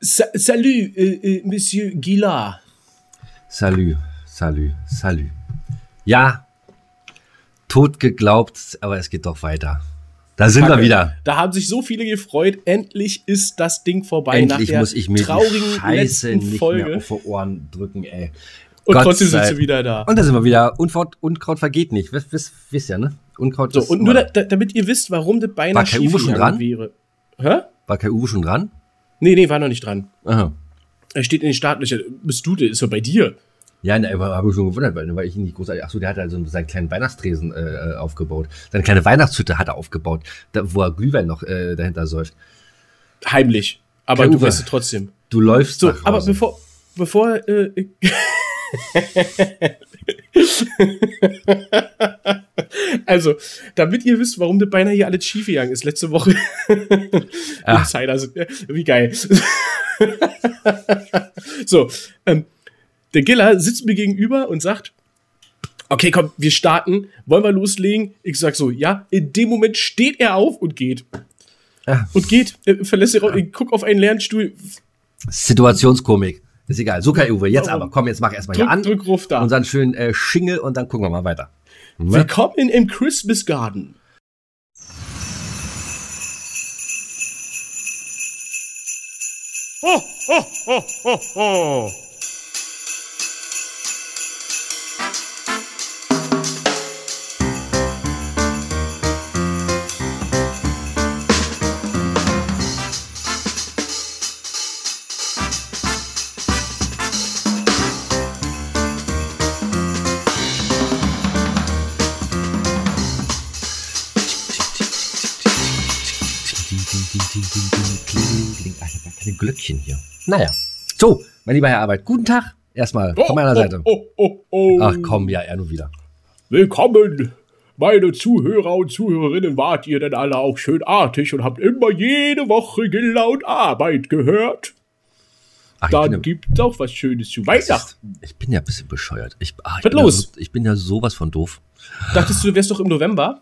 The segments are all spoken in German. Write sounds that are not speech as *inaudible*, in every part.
Sa salut, äh, äh, Monsieur Gillard. Salü, salü, salü. Ja, tot geglaubt, aber es geht doch weiter. Da sind Kacke. wir wieder. Da haben sich so viele gefreut. Endlich ist das Ding vorbei Endlich nach der muss ich mir traurigen die Scheiße nicht Folge. mehr auf die Ohren drücken, ey. Und Gott trotzdem sind sie wieder da. Und da sind wir wieder. Unkraut, Unkraut vergeht nicht. Wisst, wisst, wisst ja, ne? Unkraut So, ist und nur da, da, damit ihr wisst, warum das beinahe schiefgegangen dran? wäre. Hä? War Kai Uwe schon dran? Nee, nee, war noch nicht dran. Aha. Er steht in den Startlöchern. Bist du, der ist ja bei dir. Ja, ne, aber habe ich schon gewundert, weil, weil ich ihn nicht großartig. Achso, der hat also seinen kleinen Weihnachtstresen äh, aufgebaut. Seine kleine Weihnachtshütte hat er aufgebaut, da, wo er Glühwein noch äh, dahinter säuft. Heimlich. Aber Kai du Uwe. weißt es trotzdem. Du läufst So, aber bevor, bevor, äh, *laughs* *laughs* also, damit ihr wisst, warum das beinahe hier alles schief gegangen ist, letzte Woche. Ah. Insider sind, wie geil. so, ähm, der Giller sitzt mir gegenüber und sagt, okay, komm, wir starten, wollen wir loslegen? Ich sag so, ja, in dem Moment steht er auf und geht. Ja. Und geht, äh, verlässt den Raum, ich guck auf einen leeren Stuhl, Situationskomik. Ist egal. So, Kai Uwe, jetzt Warum? aber. Komm, jetzt mach erstmal hier an. drück Ruf da. Unseren schönen äh, Schingel und dann gucken wir mal weiter. Ne? Willkommen im Christmas Garden. Ho, ho, ho, ho, ho. Ach, ich habe gar keine Glöckchen hier. Naja. So, mein lieber Herr Arbeit, guten Tag. Erstmal von meiner Seite. Oh, oh, oh. Ach komm, ja, er nur wieder. Willkommen, meine Zuhörer und Zuhörerinnen. Wart ihr denn alle auch schön artig und habt immer jede Woche laut Arbeit gehört? Ach, ich Dann bin ja- gibt's auch was Schönes zu Weihnachten. ist- Ich bin ja ein bisschen bescheuert. Ich, ah, ich Was bin ja los? So, ich bin ja sowas von doof. Dachtest du, du wärst doch im November?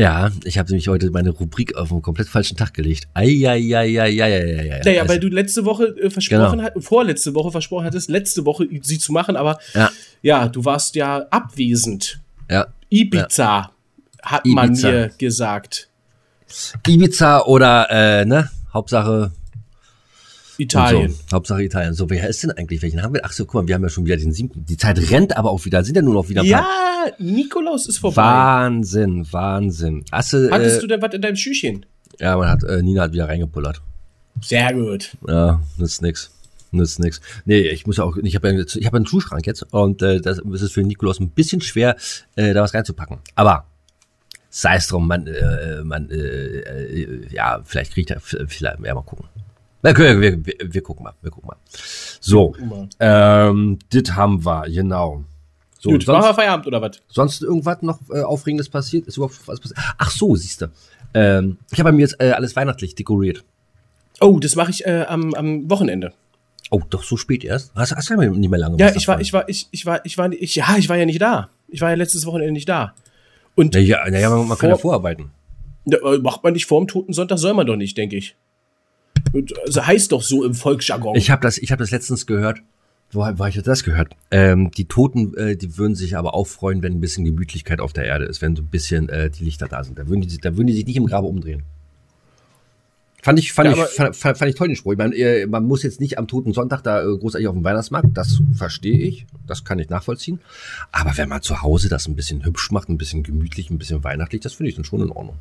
Ja, ich habe nämlich heute meine Rubrik auf einen komplett falschen Tag gelegt. Eieieiei. Naja, weil du letzte Woche äh, versprochen Genau. hast, vorletzte Woche versprochen hattest, letzte Woche sie zu machen, aber Ja, ja, du warst ja abwesend. ja. Ibiza, hat man mir gesagt. Ibiza oder, äh, ne? Hauptsache Italien. So, Hauptsache Italien. So, wer ist denn eigentlich? Welchen haben wir? Ach so, guck mal, wir haben ja schon wieder den siebten. Die Zeit rennt aber auch wieder. Sind ja nur noch wieder ein Ja, paar- Nikolaus ist vorbei. Wahnsinn, Wahnsinn. Hast du, Hattest äh, du denn was in deinem Schüchchen? ja, man hat, äh, Nina hat wieder reingepullert. Sehr gut. Ja, nützt nix. Nützt nix. Nee, ich muss ja auch, ich habe ja, ich habe einen Schuhschrank jetzt und äh, das ist für Nikolaus ein bisschen schwer, äh, da was reinzupacken. Aber sei es drum, man, äh, man, äh, äh, ja, vielleicht kriegt er, vielleicht, ja, mal gucken. Wir, wir, wir, wir, gucken mal, wir gucken mal. So, mal. ähm, das haben wir, genau. So, Gut, machen wir sonst, Feierabend oder was? sonst irgendwas noch äh, Aufregendes passiert? Ist überhaupt was passiert? Ach so, siehst du. Ähm, ich habe bei mir jetzt äh, alles weihnachtlich dekoriert. Oh, das mache ich äh, am, am Wochenende. Oh, doch so spät erst? Hast, hast du ja nicht mehr lange Ja, ich war, ich war, ich, ich war, ich war, ich, ja, ich war ja nicht da. Ich war ja letztes Wochenende nicht da. Und Naja, naja man, man kann ja Vor- vorarbeiten. Äh, macht man nicht vorm Toten Sonntag, soll man doch nicht, denke ich. Also heißt doch so im Volksjargon. Ich habe das, ich hab das letztens gehört. Wo hab- wo hab ich das gehört? Ähm, die Toten, äh, die würden sich aber auch freuen, wenn ein bisschen Gemütlichkeit auf der Erde ist, wenn so ein bisschen äh, die Lichter da sind. Da würden, die, sich- da würden die sich nicht im Grabe umdrehen. Fand ich, fand Ja, ich, fand, fand ich toll den Spruch. Ich meine, äh, man muss jetzt nicht am Toten Sonntag da äh, großartig auf dem Weihnachtsmarkt. Das verstehe ich. Das kann ich nachvollziehen. Aber wenn man zu Hause das ein bisschen hübsch macht, ein bisschen gemütlich, ein bisschen weihnachtlich, das finde ich dann schon in Ordnung.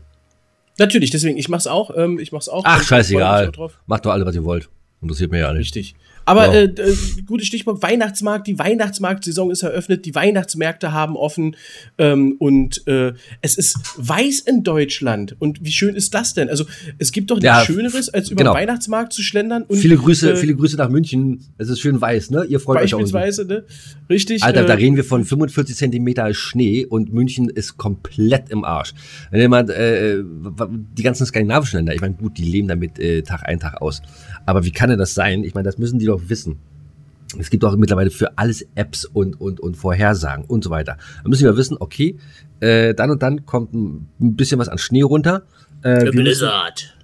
Natürlich, deswegen, ich mach's auch. Ähm, ich mach's auch. Ach, scheißegal. Macht doch alle, was ihr wollt. Interessiert mir ja nicht. Richtig. Aber Ja. äh, äh, gutes Stichwort Weihnachtsmarkt. Die Weihnachtsmarktsaison ist eröffnet. Die Weihnachtsmärkte haben offen. Ähm, und äh, es ist weiß in Deutschland. Und wie schön ist das denn? Also es gibt doch nichts Ja, Schöneres, als über genau. den Weihnachtsmarkt zu schlendern. Und, viele Grüße, äh, viele Grüße nach München. Es ist schön weiß, ne? Ihr freut euch auch. Beispielsweise, ne? Richtig. Alter, da äh, reden wir von 45 Zentimeter Schnee und München ist komplett im Arsch. Wenn jemand, äh, die ganzen skandinavischen Länder, ich meine, gut, die leben damit Tag ein, Tag aus. Aber wie kann denn das sein? Ich meine, das müssen die doch wissen. Es gibt auch mittlerweile für alles Apps und, und, und Vorhersagen und so weiter. Da müssen wir wissen, okay, äh, dann und dann kommt ein, ein bisschen was an Schnee runter. Äh, wir müssen,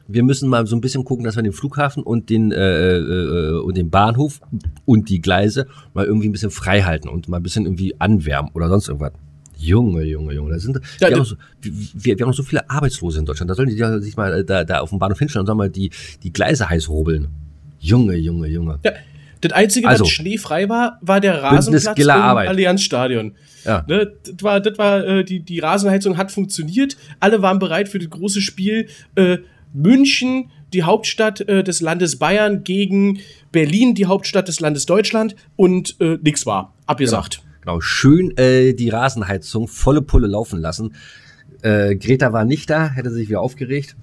wir müssen mal so ein bisschen gucken, dass wir den Flughafen und den, äh, äh, und den Bahnhof und die Gleise mal irgendwie ein bisschen frei halten und mal ein bisschen irgendwie anwärmen oder sonst irgendwas. Junge, Junge, Junge, da sind, Ja, wir, haben so, wir, wir haben noch so viele Arbeitslose in Deutschland. Da sollen die sich mal äh, da, da auf dem Bahnhof hinstellen und sollen mal die, die Gleise heiß hobeln. Junge, Junge, Junge. Ja, das Einzige, Also. was schneefrei war, war der Rasenplatz im. Allianzstadion. Ja. Ne, das war, das war äh, die, die Rasenheizung hat funktioniert. Alle waren bereit für das große Spiel. Äh, München, die Hauptstadt äh, des Landes Bayern, gegen Berlin, die Hauptstadt des Landes Deutschland. Und äh, nix war. Abgesagt. Genau, schön äh, die Rasenheizung volle Pulle laufen lassen. Äh, Greta war nicht da, hätte sich wieder aufgeregt,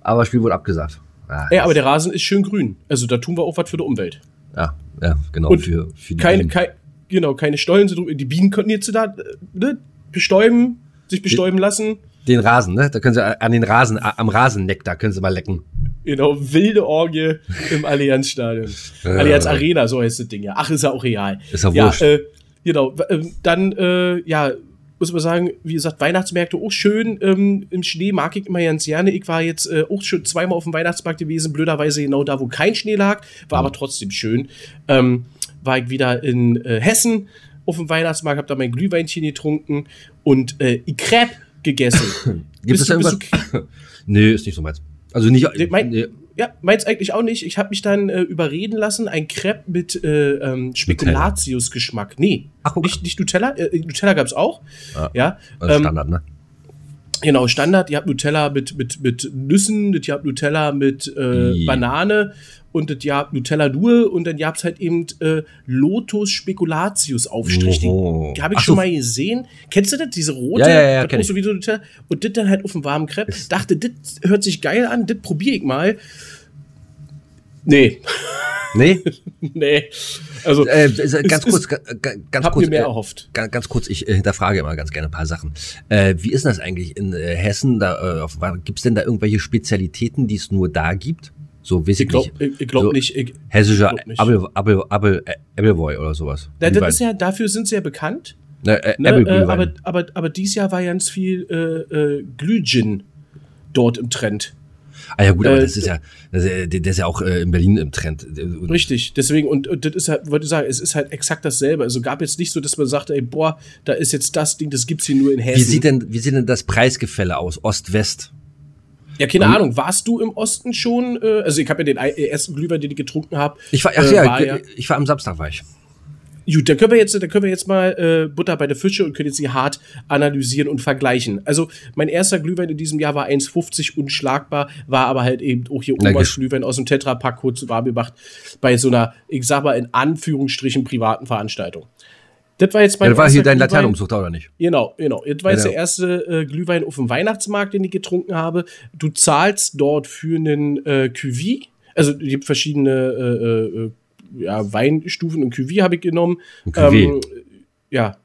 aber das Spiel wurde abgesagt. Ah, Ja, aber der Rasen ist schön grün. Also da tun wir auch was für die Umwelt. ja, ja, genau. Und für, für die Keine, Bienen. kein, genau, keine Stollen sind. Die Bienen konnten jetzt da ne, bestäuben, sich bestäuben lassen. Den Rasen, ne? Da können sie an den Rasen, am Rasenneck, da können sie mal lecken. Genau, wilde Orgie im Allianzstadion. *laughs* Allianz Arena, so heißt das Ding ja. Ach, ist ja auch real. Ist ja ja wurscht. äh, genau, ähm, dann, äh, ja, muss man sagen, wie gesagt, Weihnachtsmärkte auch schön. Ähm, Im Schnee mag ich immer ganz gerne. Ich war jetzt äh, auch schon zweimal auf dem Weihnachtsmarkt gewesen, blöderweise genau da, wo kein Schnee lag, war aber trotzdem schön. Ähm, war ich wieder in äh, Hessen auf dem Weihnachtsmarkt, hab da mein Glühweinchen getrunken und äh, Crepe gegessen. *laughs* Gibt es Bist da du- irgendwas? *laughs* nee, ist nicht so meins. Also nicht. Mein- nee. Ja, meins eigentlich auch nicht. Ich habe mich dann äh, überreden lassen, ein Crepe mit äh, ähm, Spekulatius-Geschmack. Nee, Ach, guck. nicht, nicht Nutella. Äh, Nutella gab's auch. Ja. Ja, Also ähm, Standard, ne? genau, Standard. Ihr habt Nutella mit, mit, mit Nüssen, ihr habt Nutella mit äh. Banane und das habt Nutella nur und dann ihr habt halt eben äh, Lotus Spekulatius-Aufstrich. Den Oho. habe ich Ach schon so. mal gesehen. Kennst du das? Diese rote? Ja, ja, ja, das so wie so Nutella. Und das dann halt auf dem warmen Crepe. Dachte, das hört sich geil an, das probiere ich mal. Nee, Nee? *laughs* nee. Also, äh, ganz es kurz, ist- ga- ga- ganz hab kurz. mir mehr äh, erhofft. Ganz, ganz kurz, ich äh, hinterfrage immer ganz gerne ein paar Sachen. Äh, wie ist denn das eigentlich in äh, Hessen? Da, äh, Gibt es denn da irgendwelche Spezialitäten, die es nur da gibt? So, weiß ich, Ich glaube nicht. ich glaub So nicht. Ich, Hessischer äh, Appleboy oder sowas. na, das ist ja, dafür sind sie ja bekannt. Ne, äh, Ne? Äh, aber, aber, aber dieses Jahr war ganz viel äh, äh, Glühgin dort im Trend. ah ja gut, aber äh, das ist ja, das ist ja, der ist ja auch in Berlin im Trend. Richtig, deswegen, und, und das ist halt, wollte ich sagen, es ist halt exakt dasselbe. Also gab jetzt nicht so, dass man sagt, ey, boah, da ist jetzt das Ding, das gibt's hier nur in Hessen. Wie sieht denn, wie sieht denn das Preisgefälle aus? Ost-West? Ja, keine Ahnung, warst du im Osten schon? Äh, also ich habe ja den ei- ersten Glühwein, den ich getrunken habe. Ich war, ach äh, ja, war ja, ich war am Samstag war ich. Gut, da können wir jetzt, da können wir jetzt mal äh, Butter bei der Fische und können jetzt sie hart analysieren und vergleichen. Also mein erster Glühwein in diesem Jahr war 1,50 unschlagbar, war aber halt eben auch hier Omas Glühwein aus dem Tetrapack kurz warm gemacht bei so einer, ich sag mal in Anführungsstrichen privaten Veranstaltung. Das war jetzt mein Ja, das war hier dein Glühwein. Laternenumzucht, oder nicht? Genau, genau. Das war jetzt Ja, der erste äh, Glühwein auf dem Weihnachtsmarkt, den ich getrunken habe. Du zahlst dort für einen äh, Cuvée. Also es gibt verschiedene äh, äh, ja, Weinstufen und Cuvée habe ich genommen. Cuvée. Ähm, ja.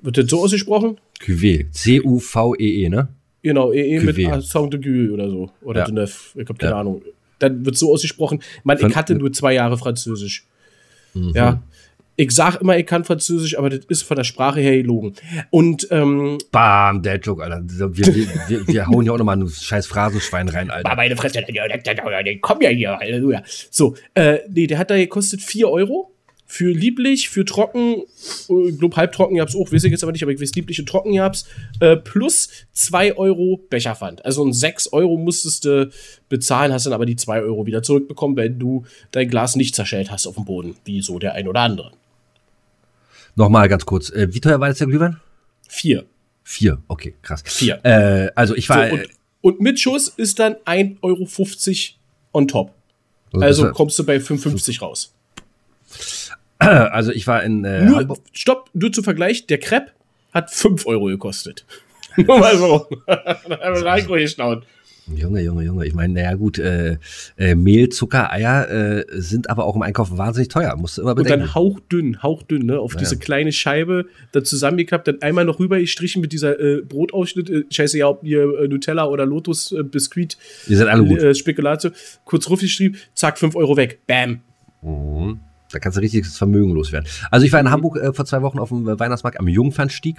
Wird das so ausgesprochen? Cuvée. C-U-V-E-E, ne? Genau, EE mit Cuvée. Accent de Gueux oder so. Oder Ja. de Neuf. Ich habe keine. Ahnung. Dann wird so ausgesprochen. Man, ich hatte nur zwei Jahre Französisch. Mhm. Ja. Ich sag immer, ich kann Französisch, aber das ist von der Sprache her gelogen. Und ähm, Bam, der Joke, Alter. Wir, wir, wir, wir hauen ja auch nochmal ein scheiß Phrasenschwein rein, Alter. meine Fresse, komm ja hier, Halleluja. So, äh, nee, der hat da gekostet 4 Euro. Für lieblich, für trocken, äh, ich glaub halbtrocken gab's auch, weiß ich jetzt aber nicht, aber ich weiß lieblich und trocken gab's, äh, plus 2 Euro Becherpfand. Also ein 6 Euro musstest du bezahlen, hast dann aber die 2 Euro wieder zurückbekommen, wenn du dein Glas nicht zerschellt hast auf dem Boden, wie so der ein oder andere. Nochmal ganz kurz. Äh, wie teuer war jetzt der Glühwein? 4. Vier. Okay, krass. Vier. Äh, also ich So, war. und, und mit Schuss ist dann 1,50 Euro on top. Also kommst du bei 5,50 raus. *clears throat* also ich war in äh, Nur, stopp, nur zu Vergleich, der Crepe hat 5 Euro gekostet. *laughs* Nur mal so. *laughs* da haben wir reingeschnaunt. Junge, Junge, Junge. Ich meine, naja gut, äh, äh, Mehl, Zucker, Eier äh, sind aber auch im Einkauf wahnsinnig teuer. Musst du immer Und bedenken. dann hauchdünn, hauchdünn, ne? Auf Ja. diese kleine Scheibe, da zusammengeklappt, dann einmal noch rüber gestrichen mit dieser äh, Brotausschnitt. Äh, scheiße, ja, ob ihr äh, Nutella oder Lotus äh, Biskuit, Die sind alle gut. äh, Spekulatio, kurz raufgeschrieben, zack, 5 Euro weg. Bam. Mhm. Da kannst du richtiges Vermögen loswerden. Also ich war in Hamburg äh, vor zwei Wochen auf dem äh, Weihnachtsmarkt am Jungfernstieg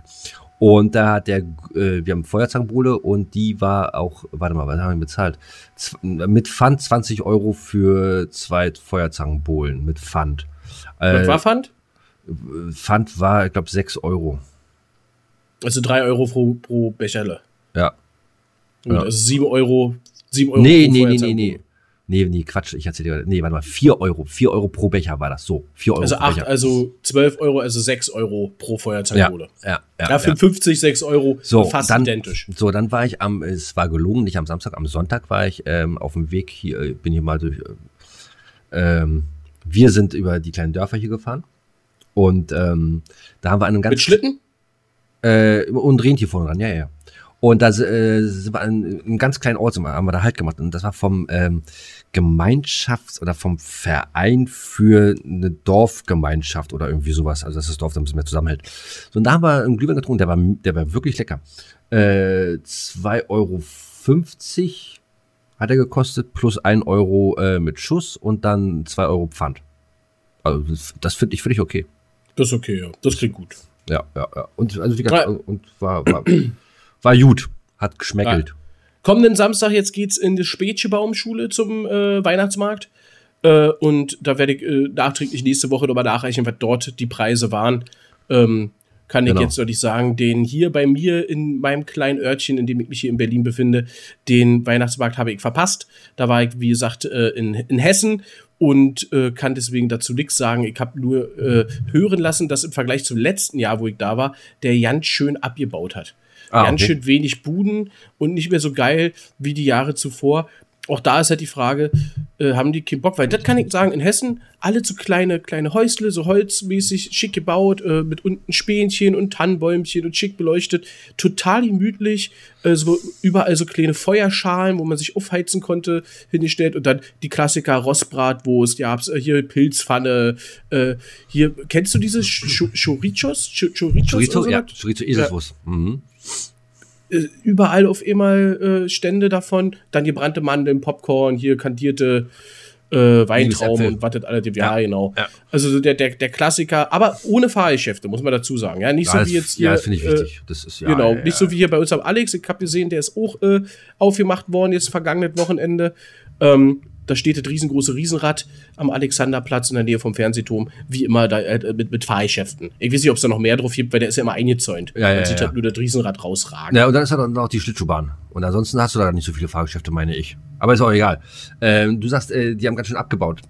Und da hat der, äh, wir haben Feuerzangenbowle und die war auch, warte mal, was haben wir bezahlt? Z mit Pfand 20 Euro für zwei Feuerzangenbowlen mit Pfand. Was war Pfand? Pfand war, ich glaube, 6 Euro. Also 3 Euro pro, pro Becherle. Ja. Gut, Ja. Also 7 Euro. 7 Euro Nee, pro nee, nee, nee, nee. Nee, nee, Quatsch, ich erzähl dir, nee, warte mal, 4 Euro, 4 Euro pro Becher war das, so, 4 Euro Also pro 8, Becher. also 12 Euro, also 6 Euro pro ja, Feuerzangenbowle. ja, ja, Ja, für 50, 6 Euro, So, fast dann, identisch. So, dann war ich am, es war gelungen, nicht am Samstag, am Sonntag war ich ähm, auf dem Weg hier, äh, bin hier mal durch, äh, ähm, wir sind über die kleinen Dörfer hier gefahren und ähm, da haben wir einen ganz Mit Schlitten? äh, und Rentier vorne dran, ja, ja. Und da äh, sind wir an einem ganz kleinen Ort sind wir, haben wir da halt gemacht. Und das war vom ähm, Gemeinschafts- oder vom Verein für eine Dorfgemeinschaft oder irgendwie sowas. Also dass das Dorf da ein bisschen mehr zusammenhält. So, und da haben wir einen Glühwein getrunken, der war, der war wirklich lecker. Äh, 2,50 Euro hat er gekostet, plus 1 Euro äh, mit Schuss und dann 2 Euro Pfand. Also das, finde ich völlig okay. Das ist okay, ja. Das klingt gut. Ja, ja, ja. Und also wie gesagt, Ja. und war, war, war gut. Hat geschmeckelt. Kommenden Samstag jetzt geht's in die Spätsche Baumschule zum äh, Weihnachtsmarkt. Äh, und da werde ich äh, nachträglich nächste Woche nochmal nachreichen, was dort die Preise waren. Ähm, kann ich Genau. jetzt deutlich sagen, den hier bei mir in meinem kleinen Örtchen, in dem ich mich hier in Berlin befinde, den Weihnachtsmarkt habe ich verpasst. Da war ich, wie gesagt, äh, in, in Hessen und äh, kann deswegen dazu nichts sagen. Ich habe nur äh, hören lassen, dass im Vergleich zum letzten Jahr, wo ich da war, der ganz schön abgebaut hat. Ah, ganz okay. schön wenig Buden und nicht mehr so geil wie die Jahre zuvor. Auch da ist halt die Frage, äh, haben die keinen Bock? Weil das kann ich sagen, in Hessen alle so kleine, kleine Häusle, so holzmäßig schick gebaut, äh, mit unten Spähnchen und Tannenbäumchen und schick beleuchtet. Total gemütlich, äh, so überall so kleine Feuerschalen, wo man sich aufheizen konnte, hingestellt. Und dann die Klassiker Rostbratwurst, ja, äh, hier Pilzpfanne, äh, hier, kennst du diese Ch- Chorichos? Ch- Chorichos? Chorizo, ja? Chorizo Eselswurst. Mhm. Äh, überall auf einmal äh, Stände davon. Dann gebrannte Mandeln, Popcorn, hier kandierte äh, Weintrauben und was das alles gibt. Ja, Ja, genau. ja. Also so der, der, der Klassiker, aber ohne Fahrgeschäfte, muss man dazu sagen. Ja, nicht Ja, so wie jetzt hier. ja, das finde ich äh, wichtig. Das ist, ja, genau, nicht so wie hier bei uns am Alex. Ich habe gesehen, der ist auch äh, aufgemacht worden jetzt vergangenes Wochenende. Ähm, da steht das riesengroße Riesenrad am Alexanderplatz in der Nähe vom Fernsehturm, wie immer da, äh, mit, mit Fahrgeschäften. Ich weiß nicht, ob es da noch mehr drauf gibt, weil der ist ja immer eingezäunt. Ja, ja, Man sieht ja. halt nur das Riesenrad rausragen. Ja, und dann ist da dann auch die Schlittschuhbahn. Und ansonsten hast du da nicht so viele Fahrgeschäfte, meine ich. Aber ist auch egal. Ähm, du sagst, äh, die haben ganz schön abgebaut.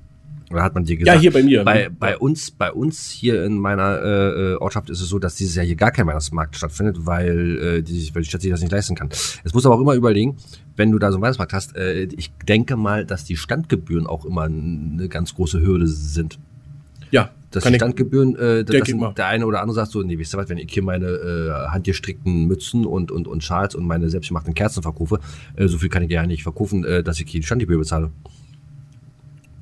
Oder hat man dir gesagt? Ja, hier bei mir. Bei, bei uns, bei uns hier in meiner äh, äh, Ortschaft ist es so, dass dieses Jahr hier gar kein Weihnachtsmarkt stattfindet, weil, äh, die, weil die Stadt sich das nicht leisten kann. Es musst du aber auch immer überlegen, wenn du da so einen Weihnachtsmarkt hast, äh, ich denke mal, dass die Standgebühren auch immer eine ganz große Hürde sind. Ja, Dass kann die ich, Standgebühren, äh, dass der eine oder andere sagt so, nee, wisst ihr was, wenn ich hier meine äh, handgestrickten Mützen und, und, und Schals und meine selbstgemachten Kerzen verkaufe, äh, so viel kann ich ja nicht verkaufen, äh, dass ich hier die Standgebühr bezahle.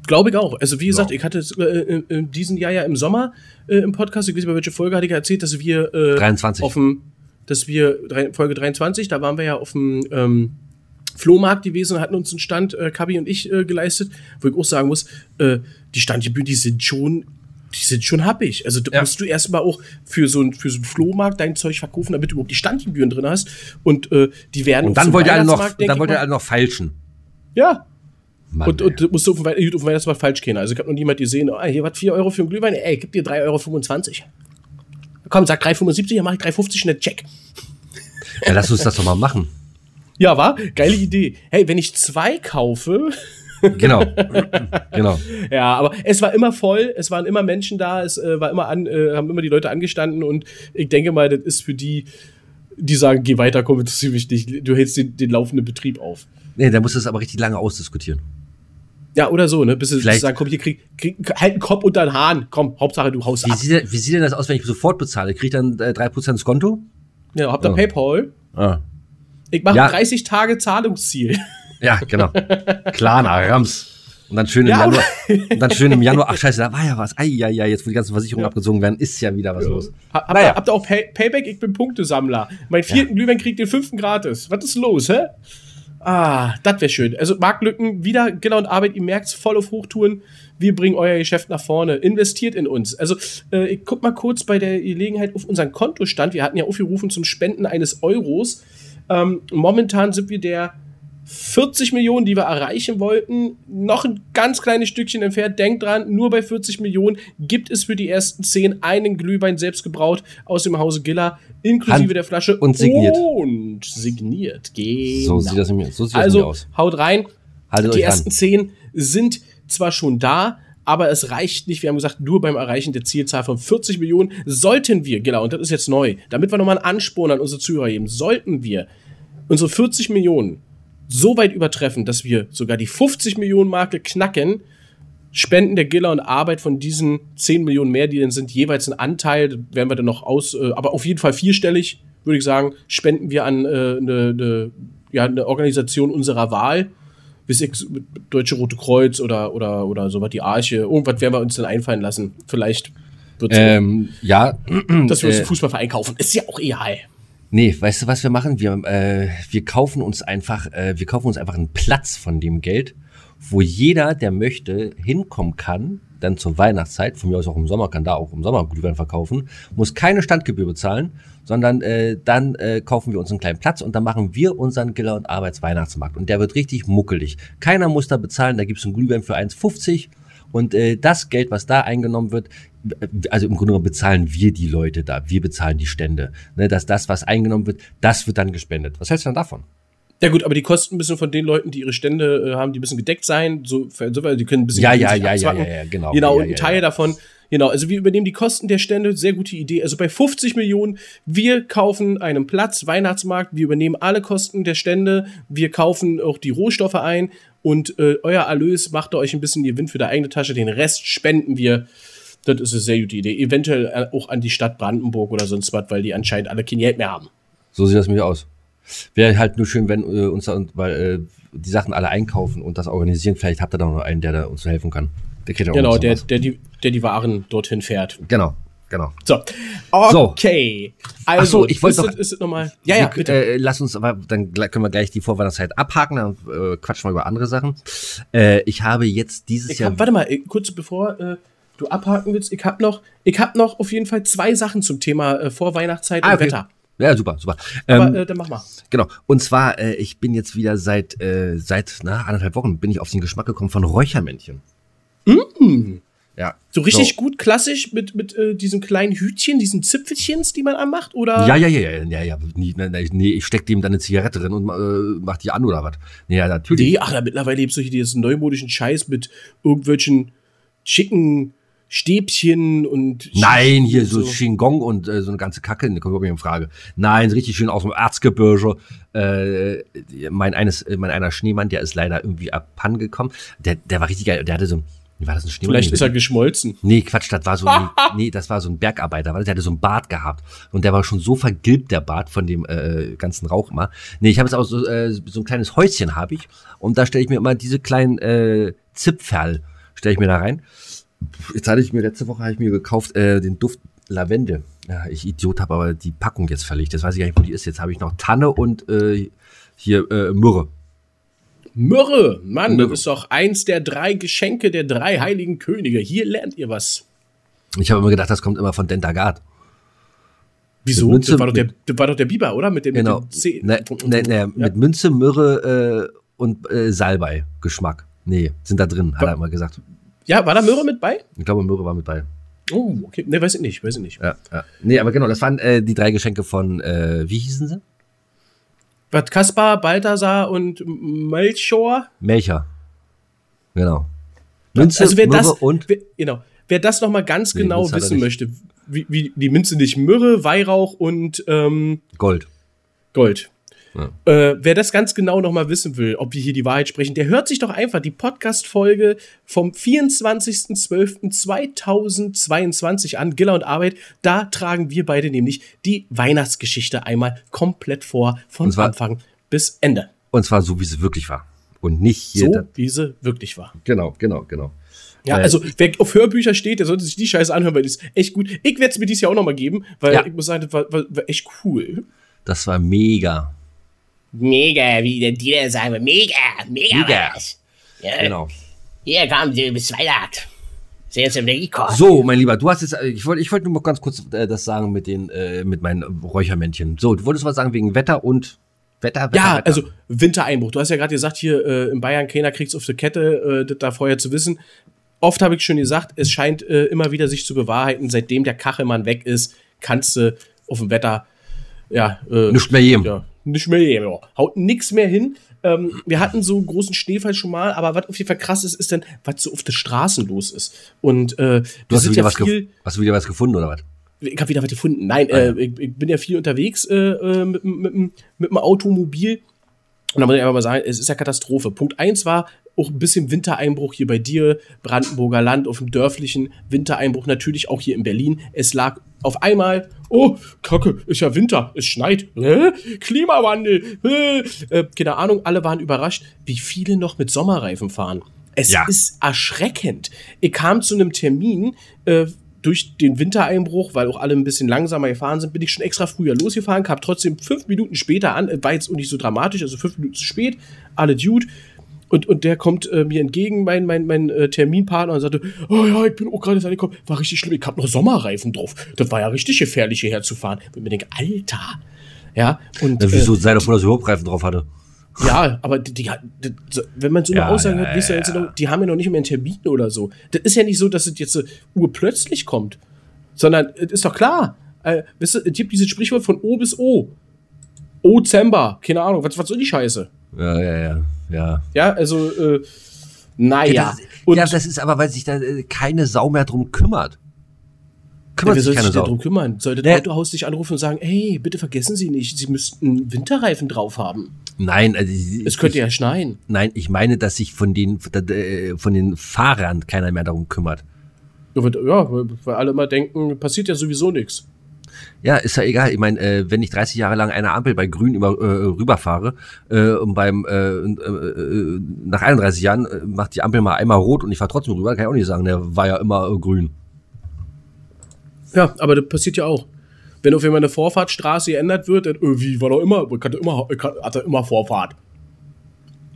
Glaube ich auch. Also wie gesagt, Ja. ich hatte äh, in, in diesem Jahr ja im Sommer äh, im Podcast, ich weiß nicht mehr, welche Folge hatte ich erzählt, dass wir äh, 23. auf dem, dass wir Folge 23, da waren wir ja auf dem ähm, Flohmarkt gewesen und hatten uns einen Stand, äh, Kabi und ich, äh, geleistet, wo ich auch sagen muss, äh, die Standgebühren, die sind schon, die sind schon happig. Also da Ja. musst du erstmal auch für so, ein, für so einen Flohmarkt dein Zeug verkaufen, damit du überhaupt die Standgebühren drin hast. Und äh, die werden Und dann wollt ihr alle noch, dann wollt ihr alle noch feilschen. Ja, Mann, und, und musst du auf Wei- auf dem Weihnachtsmarkt falsch kennen. Also ich habe noch niemand gesehen, ah, hier was 4 Euro für einen Glühwein, ey, gib dir 3,25 Euro. Komm, sag 3,75, dann mach ich 3,50 schnell Check. ja, lass uns das doch mal machen. Ja, war? Geile Idee. Hey, wenn ich zwei kaufe, Genau. *laughs* genau. ja, aber es war immer voll, es waren immer Menschen da, es äh, war immer an, äh, haben immer die Leute angestanden und ich denke mal, das ist für die, die sagen, geh weiter, komm, interessiert mich nicht, du hältst den, den laufenden Betrieb auf. Nee, da musst du es aber richtig lange ausdiskutieren. Ja, oder so, ne? Bis sie sie Vielleicht- sagen, komm, hier, krieg, krieg, halt einen Kopf unter den Hahn, komm, Hauptsache du haust Wie ab. sieht, denn- wie sieht denn das aus, wenn ich sofort bezahle? Krieg ich dann äh, 3% Skonto? Ja, habt ihr Oh. Paypal? Ah. Ich mache Ja. 30 Tage Zahlungsziel. *laughs* Ja, genau. Klarna, Rams. Und dann schön im Ja, Januar. *laughs* Und dann schön im Januar. Ach scheiße, da war ja was. Ei, ja, ja, jetzt wo die ganzen Versicherungen Ja. abgezogen werden, ist ja wieder was los. Ha- Habt, Naja. ihr, habt ihr auch Pay Payback? Ich bin Punktesammler. Mein vierten Glühwein kriegt den fünften gratis. Was ist los, hä? Ah, das wäre schön. Also Marktlücken, wieder Giller und Arbeit, ihr merkt's, voll auf Hochtouren. wir bringen euer Geschäft nach vorne, investiert in uns. Also äh, ich guck mal kurz bei der Gelegenheit auf unseren Kontostand. Wir hatten ja aufgerufen zum Spenden eines Euros. Ähm, momentan sind wir der 40 Millionen, die wir erreichen wollten, noch ein ganz kleines Stückchen entfernt. Denkt dran, nur bei 40 Millionen gibt es für die ersten 10 einen Glühwein selbst gebraut aus dem Hause Giller, inklusive Hand der Flasche und signiert. Und signiert. Genau. So sieht das nämlich, so sieht das also aus. haut rein. Haltet die ersten ran. 10 sind zwar schon da, aber es reicht nicht. Wir haben gesagt, nur beim Erreichen der Zielzahl von 40 Millionen sollten wir, genau, und das ist jetzt neu, damit wir nochmal einen Ansporn an unsere Zuhörer geben, sollten wir unsere 40 Millionen so weit übertreffen, dass wir sogar die 50 Millionen Marke knacken, spenden der Giller und Arbeit von diesen 10 Millionen mehr, die dann sind, jeweils einen Anteil, werden wir dann noch aus, äh, aber auf jeden Fall vierstellig, würde ich sagen, spenden wir an äh, eine, eine, ja, eine Organisation unserer Wahl. Bis Deutsche Rote Kreuz oder, oder, oder sowas, die Arche. Irgendwas werden wir uns dann einfallen lassen. Vielleicht wird es, Ähm, ja, dass wir uns äh, einen Fußballverein kaufen. Ist ja auch egal. Nee, weißt du, was wir machen? Wir, äh, wir kaufen uns einfach, äh, wir kaufen uns einfach einen Platz von dem Geld, wo jeder, der möchte, hinkommen kann, dann zur Weihnachtszeit, von mir aus auch im Sommer, kann da auch im Sommer Glühwein verkaufen, muss keine Standgebühr bezahlen, sondern äh, dann äh, kaufen wir uns einen kleinen Platz und dann machen wir unseren Giller- und Arbeitsweihnachtsmarkt. Und der wird richtig muckelig. Keiner muss da bezahlen, da gibt's einen Glühwein für 1,50 und äh, das Geld, was da eingenommen wird, also im Grunde genommen bezahlen wir die Leute da, wir bezahlen die Stände. Ne, dass das, was eingenommen wird, das wird dann gespendet. Was hältst du denn davon? Ja gut, aber die Kosten müssen von den Leuten, die ihre Stände äh, haben, die müssen gedeckt sein. So, insofern, die können ein bisschen Ja, ja, ja, ja, ja, ja, genau. Genau, Ja, und ja, ein Teil ja. davon, genau, also wir übernehmen die Kosten der Stände, sehr gute Idee. Also bei 50 Millionen, wir kaufen einen Platz, Weihnachtsmarkt, wir übernehmen alle Kosten der Stände, wir kaufen auch die Rohstoffe ein und äh, euer Erlös macht euch ein bisschen Gewinn für die eigene Tasche, den Rest spenden wir. Das ist eine sehr gute Idee. Eventuell äh, auch an die Stadt Brandenburg oder sonst was, weil die anscheinend alle kein Geld mehr haben. So sieht das nämlich aus. Wäre halt nur schön, wenn äh, uns da, weil äh, die Sachen alle einkaufen und das organisieren. Vielleicht habt ihr da noch einen, der da uns helfen kann. Der kriegt ja auch Genau, noch der, der, die, der die Waren dorthin fährt. Genau, genau. So. Okay. Also, Ach so, ich wollte ist, noch- ist es nochmal. Ja, ja, bitte. Äh, lass uns aber, dann können wir gleich die Vorweihnachtszeit abhaken, dann äh, quatschen wir über andere Sachen. Äh, ich habe jetzt dieses ich Jahr. hab, warte mal, äh, kurz bevor äh, du abhaken willst, ich habe noch, ich hab noch auf jeden Fall zwei Sachen zum Thema äh, Vorweihnachtszeit Ah, und okay. Wetter. Ja, super, super. Aber Ähm, äh, dann mach mal. Genau. Und zwar, äh, ich bin jetzt wieder seit äh, seit na, anderthalb Wochen bin ich auf den Geschmack gekommen von Räuchermännchen. Ja. So richtig gut klassisch mit, mit äh, diesem kleinen Hütchen, diesen Zipfelchens, die man anmacht? Oder? Ja, ja, ja, ja, ja, ja. Nee, nee, nee, nee, ich steck dem dann eine Zigarette drin und äh, mach die an oder was? Nee, ja, natürlich. Nee, ach, ja, mittlerweile gibt es solche diesen neumodischen Scheiß mit irgendwelchen schicken Stäbchen und. Nein, hier und so, Shingon und äh, so eine ganze Kacke, ne, kommt überhaupt in Frage. Nein, so richtig schön aus dem Erzgebirge. Äh, mein eines, mein einer Schneemann, der ist leider irgendwie abhanden gekommen. Der, der war richtig geil. Der hatte so ein, war das ein Schneemann? Vielleicht ist er geschmolzen. Nee, Quatsch, das war so ein, *laughs* nee, das war so ein Bergarbeiter, weil der hatte so ein Bart gehabt und der war schon so vergilbt der Bart von dem äh, ganzen Rauch immer. Nee, ich habe jetzt auch so, äh, so ein kleines Häuschen habe ich und da stelle ich mir immer diese kleinen äh, Zipferl stelle ich mir da rein. Jetzt hatte ich mir letzte Woche habe ich mir gekauft äh, den Duft Lavende. Ja, ich Idiot habe aber die Packung jetzt verlegt. Jetzt weiß ich gar nicht, wo die ist. Jetzt habe ich noch Tanne und äh, hier äh, Myrrhe. Myrrhe, Mann, Myrrhe. das ist doch eins der drei Geschenke der drei heiligen Könige. Hier lernt ihr was. Ich habe immer gedacht, das kommt immer von Dentagard. Wieso? Münze- das, war doch der, das war doch der Biber, oder? Mit dem, Genau. mit dem C. Ne, ne, ne, mit Münze, Myrrhe äh, und äh, Salbei Geschmack. Nee, sind da drin, hat er immer gesagt. Ja, war da Myrrhe mit bei? Ich glaube, Myrrhe war mit bei. Oh, okay. Ne, weiß ich nicht, weiß ich nicht. Ja, ja. Nee, aber genau, das waren äh, die drei Geschenke von, äh, wie hießen sie? Was Kaspar, Balthasar und Melchior? Melcher. Genau. Münze, also wer Myrrhe das, und wer, genau, wer das noch mal ganz Nee, genau Münze wissen möchte, wie, wie die Münze nicht Myrrhe, Weihrauch und ähm, Gold. Gold. Ja. Äh, wer das ganz genau noch mal wissen will, ob wir hier die Wahrheit sprechen, der hört sich doch einfach die Podcast-Folge vom 24.12.2022 an, Giller und Arbeit. Da tragen wir beide nämlich die Weihnachtsgeschichte einmal komplett vor, von zwar- Anfang bis Ende. Und zwar so, wie sie wirklich war. Und nicht hier. So, wie sie wirklich war. genau, genau, genau. Ja, Äh, also wer auf Hörbücher steht, der sollte sich die Scheiße anhören, weil die ist echt gut. Ich werde es mir dieses Jahr auch noch mal geben, weil Ja. ich muss sagen, das war, war, war echt cool. Das war mega. Mega, wie der Dealer sagen wir. Mega, mega, Mega. war das. Ja, Genau. Hier, komm, du bist Weihnacht. Sehr zum Rekord. So, mein Lieber, du hast jetzt, äh, ich wollte, ich wollte nur mal ganz kurz äh, das sagen mit den, äh, mit meinen Räuchermännchen. So, du wolltest was sagen wegen Wetter und Wetter, Wetter Ja, Wetter. also Wintereinbruch. Du hast ja gerade gesagt, hier äh, in Bayern, keiner kriegt's auf die Kette, äh, das da vorher zu wissen. Oft habe ich schon gesagt, es scheint äh, immer wieder sich zu bewahrheiten, seitdem der Kachelmann weg ist, kannst du auf dem Wetter, ja, äh, Nicht mehr jedem. Ja, nicht mehr ja. Haut nix mehr hin. Ähm, wir hatten so einen großen Schneefall schon mal, aber was auf jeden Fall krass ist, ist dann, was so auf den Straßen los ist. Und äh, du hast wieder, ja was viel, hast du wieder was gefunden oder was? ich habe wieder was gefunden. Nein, Ah, ja. äh, ich, ich bin ja viel unterwegs äh, äh, mit, mit, mit, mit dem Automobil. Und da muss ich einfach mal sagen, es ist ja Katastrophe. Punkt eins war auch ein bisschen Wintereinbruch hier bei dir, Brandenburger Land, auf dem dörflichen Wintereinbruch, natürlich auch hier in Berlin. Es lag auf einmal, oh, Kacke, ist ja Winter, es schneit, Hä? Klimawandel, Hä? äh, keine Ahnung, alle waren überrascht, wie viele noch mit Sommerreifen fahren. Es Ja. ist erschreckend. Ich kam zu einem Termin, äh, durch den Wintereinbruch, weil auch alle ein bisschen langsamer gefahren sind, bin ich schon extra früher losgefahren, kam trotzdem fünf Minuten später an, äh, war jetzt auch nicht so dramatisch, also fünf Minuten zu spät, alle Dude. Und, und der kommt äh, mir entgegen, mein, mein, mein äh, Terminpartner, und sagte, oh ja, ich bin auch gerade angekommen, war richtig schlimm, ich hab noch Sommerreifen drauf. Das war ja richtig gefährlich, hierher zu fahren. Und ich mir denke, Alter. Ja, und Ja, äh, wieso sei davon, dass er überhaupt Reifen drauf hatte? ja, aber die, die, die, wenn man so eine Ja, Aussage ja, hört, ja, jetzt noch, die haben ja noch nicht mehr einen Termin oder so. Das ist ja nicht so, dass es jetzt so urplötzlich kommt, sondern es ist doch klar. Äh, wisst ihr, es gibt dieses Sprichwort von O bis O. O-Zember, keine Ahnung, was, was soll die Scheiße? Ja, ja, ja, ja. Ja, also, äh, naja. Ja, das, und ja, das ist aber, weil sich da äh, keine Sau mehr drum kümmert. ja, Kümmert wer sich sich Sau. darum kümmern? Sollte Nee. das Autohaus dich anrufen und sagen, hey, bitte vergessen Sie nicht, Sie müssten Winterreifen drauf haben. Nein, also, Es könnte ich, ja schneien. nein, ich meine, dass sich von den, äh, von den Fahrern keiner mehr darum kümmert. Ja, weil- Ja, weil alle immer denken, passiert ja sowieso nichts. Ja, ist ja egal. Ich meine, äh, wenn ich 30 Jahre lang eine Ampel bei Grün über, äh, rüberfahre äh, und beim äh, äh, äh, nach 31 Jahren äh, macht die Ampel mal einmal rot und ich fahre trotzdem rüber, kann ich auch nicht sagen, der war ja immer äh, grün. Ja, aber das passiert ja auch. Wenn auf einmal eine Vorfahrtstraße geändert wird, dann, äh, wie war doch immer, ich hatte immer, ich hatte immer Vorfahrt.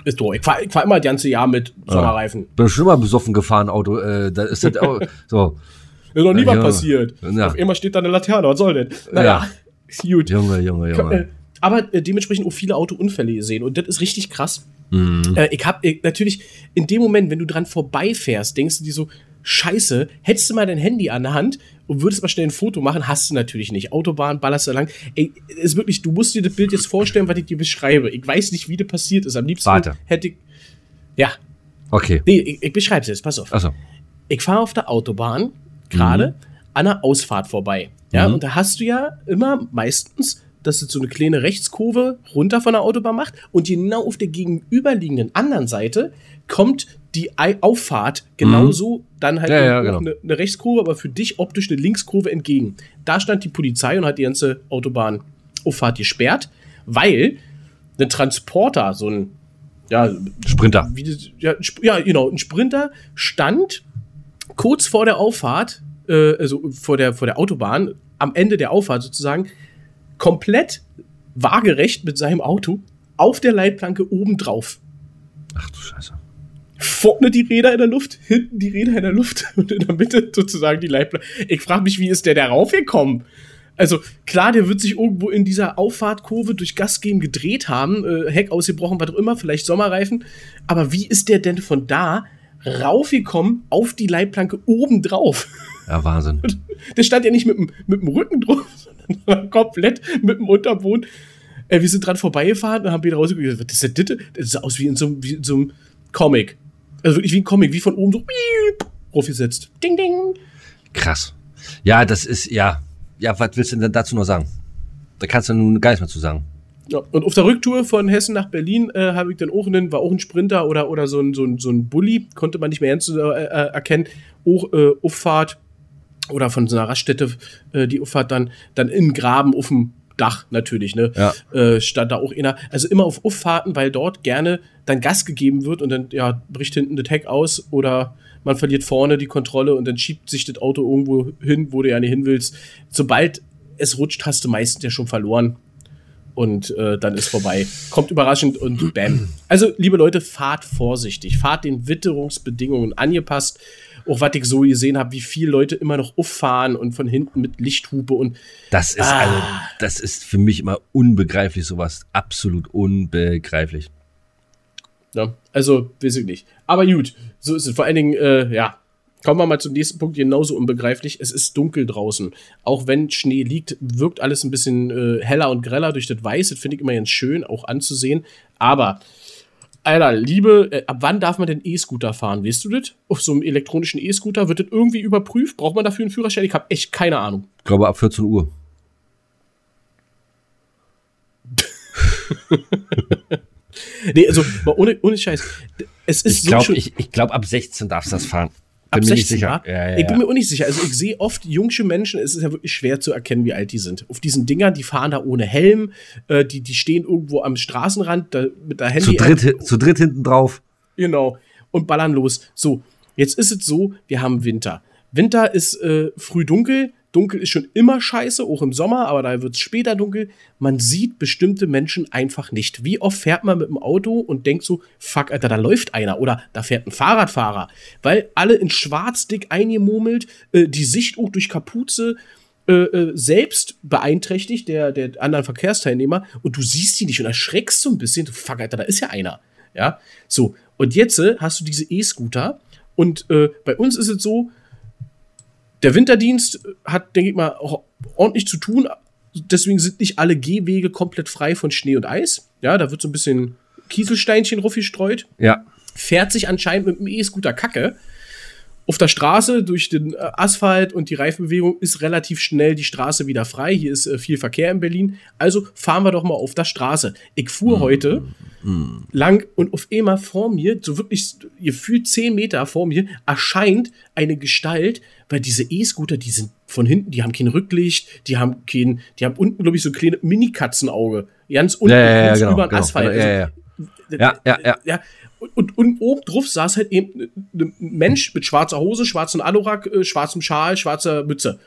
Ist doch, ich fahr, ich fahr immer das ganze Jahr mit Sommerreifen. Bin schon mal besoffen gefahren, Auto. Äh, da ist das auch *laughs* so. Ist noch nie Ja, was ja. passiert. Ja. Auf einmal steht da eine Laterne, was soll denn? Naja, ist *laughs* gut. Junge, Junge, Äh, Junge. Aber äh, dementsprechend auch viele Autounfälle gesehen und das ist richtig krass. Mhm. Äh, ich hab äh, natürlich in dem Moment, wenn du dran vorbeifährst, denkst du dir so, Scheiße, hättest du mal dein Handy an der Hand und würdest mal schnell ein Foto machen, hast du natürlich nicht. Autobahn, ballerst da lang. Ey, ist wirklich, du musst dir das Bild jetzt vorstellen, was ich dir beschreibe. Ich weiß nicht, wie das passiert ist. Am liebsten Warte. hätte ich. Ja, Okay. nee, ich, ich beschreibe es jetzt, pass auf. Achso. Ich fahre auf der Autobahn gerade an einer Ausfahrt vorbei. Ja, Mhm. und da hast du ja immer meistens, dass es so eine kleine Rechtskurve runter von der Autobahn macht und genau auf der gegenüberliegenden anderen Seite kommt die Auffahrt genauso dann halt Mhm. Ja, ja, genau. eine, eine Rechtskurve, aber für dich optisch eine Linkskurve entgegen. Da stand die Polizei und hat die ganze Autobahnauffahrt gesperrt, weil ein Transporter, so ein ja, Sprinter. wie ja, ja, genau, ein Sprinter stand kurz vor der Auffahrt, äh, also vor der, vor der Autobahn, am Ende der Auffahrt sozusagen, komplett waagerecht mit seinem Auto auf der Leitplanke oben drauf. Ach du Scheiße. Vorne die Räder in der Luft, hinten die Räder in der Luft *laughs* und in der Mitte sozusagen die Leitplanke. Ich frage mich, wie ist der da raufgekommen? Also klar, der wird sich irgendwo in dieser Auffahrtkurve durch Gas geben gedreht haben, äh, Heck ausgebrochen, was auch immer, vielleicht Sommerreifen. Aber wie ist der denn von da raufgekommen auf die Leitplanke oben drauf? Ja, Wahnsinn. Der stand ja nicht mit dem, mit dem Rücken drauf, *laughs* sondern komplett mit dem Unterboden. Äh, wir sind dran vorbeigefahren und haben wieder rausgeguckt. Was ist denn das? Das sah aus wie in so, einem- wie in so einem Comic. Also wirklich wie ein Comic, wie von oben so raufgesetzt. Ding, ding. Krass. Ja, das ist, ja. Ja, was willst du denn dazu noch sagen? Da kannst du nun gar nichts mehr zu sagen. Ja, und auf der Rücktour von Hessen nach Berlin äh, habe ich dann auch einen, war auch ein Sprinter oder, oder so ein, so ein, so ein Bulli, konnte man nicht mehr ganz äh, äh, erkennen. Auch äh, Auffahrt oder von so einer Raststätte, äh, die Auffahrt dann, dann im Graben auf dem Dach natürlich, ne? Ja. Äh, stand da auch einer. Also immer auf Auffahrten, weil dort gerne dann Gas gegeben wird und dann ja, bricht hinten das Heck aus oder man verliert vorne die Kontrolle und dann schiebt sich das Auto irgendwo hin, wo du ja nicht hin willst. Sobald es rutscht, hast du meistens ja schon verloren. Und äh, dann ist vorbei. Kommt überraschend und bam. Also, liebe Leute, fahrt vorsichtig. Fahrt den Witterungsbedingungen angepasst. Auch was ich so gesehen habe, wie viele Leute immer noch auffahren und von hinten mit Lichthupe und Das ist Ah. also, das ist für mich immer unbegreiflich, sowas. Absolut unbegreiflich. Ja, also, weiß ich nicht. Aber gut, so ist es. Vor allen Dingen, äh, ja, kommen wir mal zum nächsten Punkt, genauso unbegreiflich. Es ist dunkel draußen. Auch wenn Schnee liegt, wirkt alles ein bisschen äh, heller und greller durch das Weiß. Das finde ich immer ganz schön, auch anzusehen. Aber, Alter, Liebe, äh, ab wann darf man denn E-Scooter fahren? Weißt du das? Auf so einem elektronischen E-Scooter wird das irgendwie überprüft? Braucht man dafür einen Führerschein? Ich habe echt keine Ahnung. Ich glaube ab 14 Uhr. *laughs* Nee, also, ohne, ohne Scheiß. Es ist Ich so glaube, schön. ich, ich glaub, ab 16 darfst du das fahren. Ab Bin mir nicht 16, sicher. Ja, ja, ich bin mir auch nicht sicher. Also ich sehe oft jungsche Menschen, es ist ja wirklich schwer zu erkennen, wie alt die sind. Auf diesen Dingern, die fahren da ohne Helm, äh, die, die stehen irgendwo am Straßenrand da, mit der Zu Handy. dritt, zu dritt hinten drauf. Genau. Und ballern los. So, jetzt ist es so, wir haben Winter. Winter ist äh, früh dunkel. Dunkel ist schon immer scheiße, auch im Sommer, aber da wird es später dunkel. Man sieht bestimmte Menschen einfach nicht. Wie oft fährt man mit dem Auto und denkt so, fuck, Alter, da läuft einer oder da fährt ein Fahrradfahrer. Weil alle in schwarz dick eingemurmelt, äh, die Sicht auch durch Kapuze äh, äh, selbst beeinträchtigt, der, der anderen Verkehrsteilnehmer, und du siehst die nicht und erschreckst so ein bisschen, fuck, Alter, da ist ja einer. Ja, so. Und jetzt äh, hast du diese E-Scooter und äh, bei uns ist es so, der Winterdienst hat, denke ich mal, auch ordentlich zu tun. Deswegen sind nicht alle Gehwege komplett frei von Schnee und Eis. Ja, da wird so ein bisschen Kieselsteinchen raufgestreut Ja. fährt sich anscheinend mit dem E-Scooter kacke. Auf der Straße durch den äh, Asphalt und die Reifenbewegung ist relativ schnell die Straße wieder frei. Hier ist äh, viel Verkehr in Berlin. Also fahren wir doch mal auf der Straße. Ich fuhr heute lang und auf einmal vor mir, so wirklich gefühlt 10 Meter vor mir, erscheint eine Gestalt, weil diese E-Scooter, die sind von hinten, die haben kein Rücklicht, die haben kein, die haben unten, glaube ich, so kleine Mini-Katzenauge. Ganz unten, Ja, ja, ja, genau, über den genau, Asphalt. ja, Also, Ja, ja, ja. ja. Und, und, und oben drauf saß halt eben ein Mensch mit schwarzer Hose, schwarzem Anorak, äh, schwarzem Schal, schwarzer Mütze.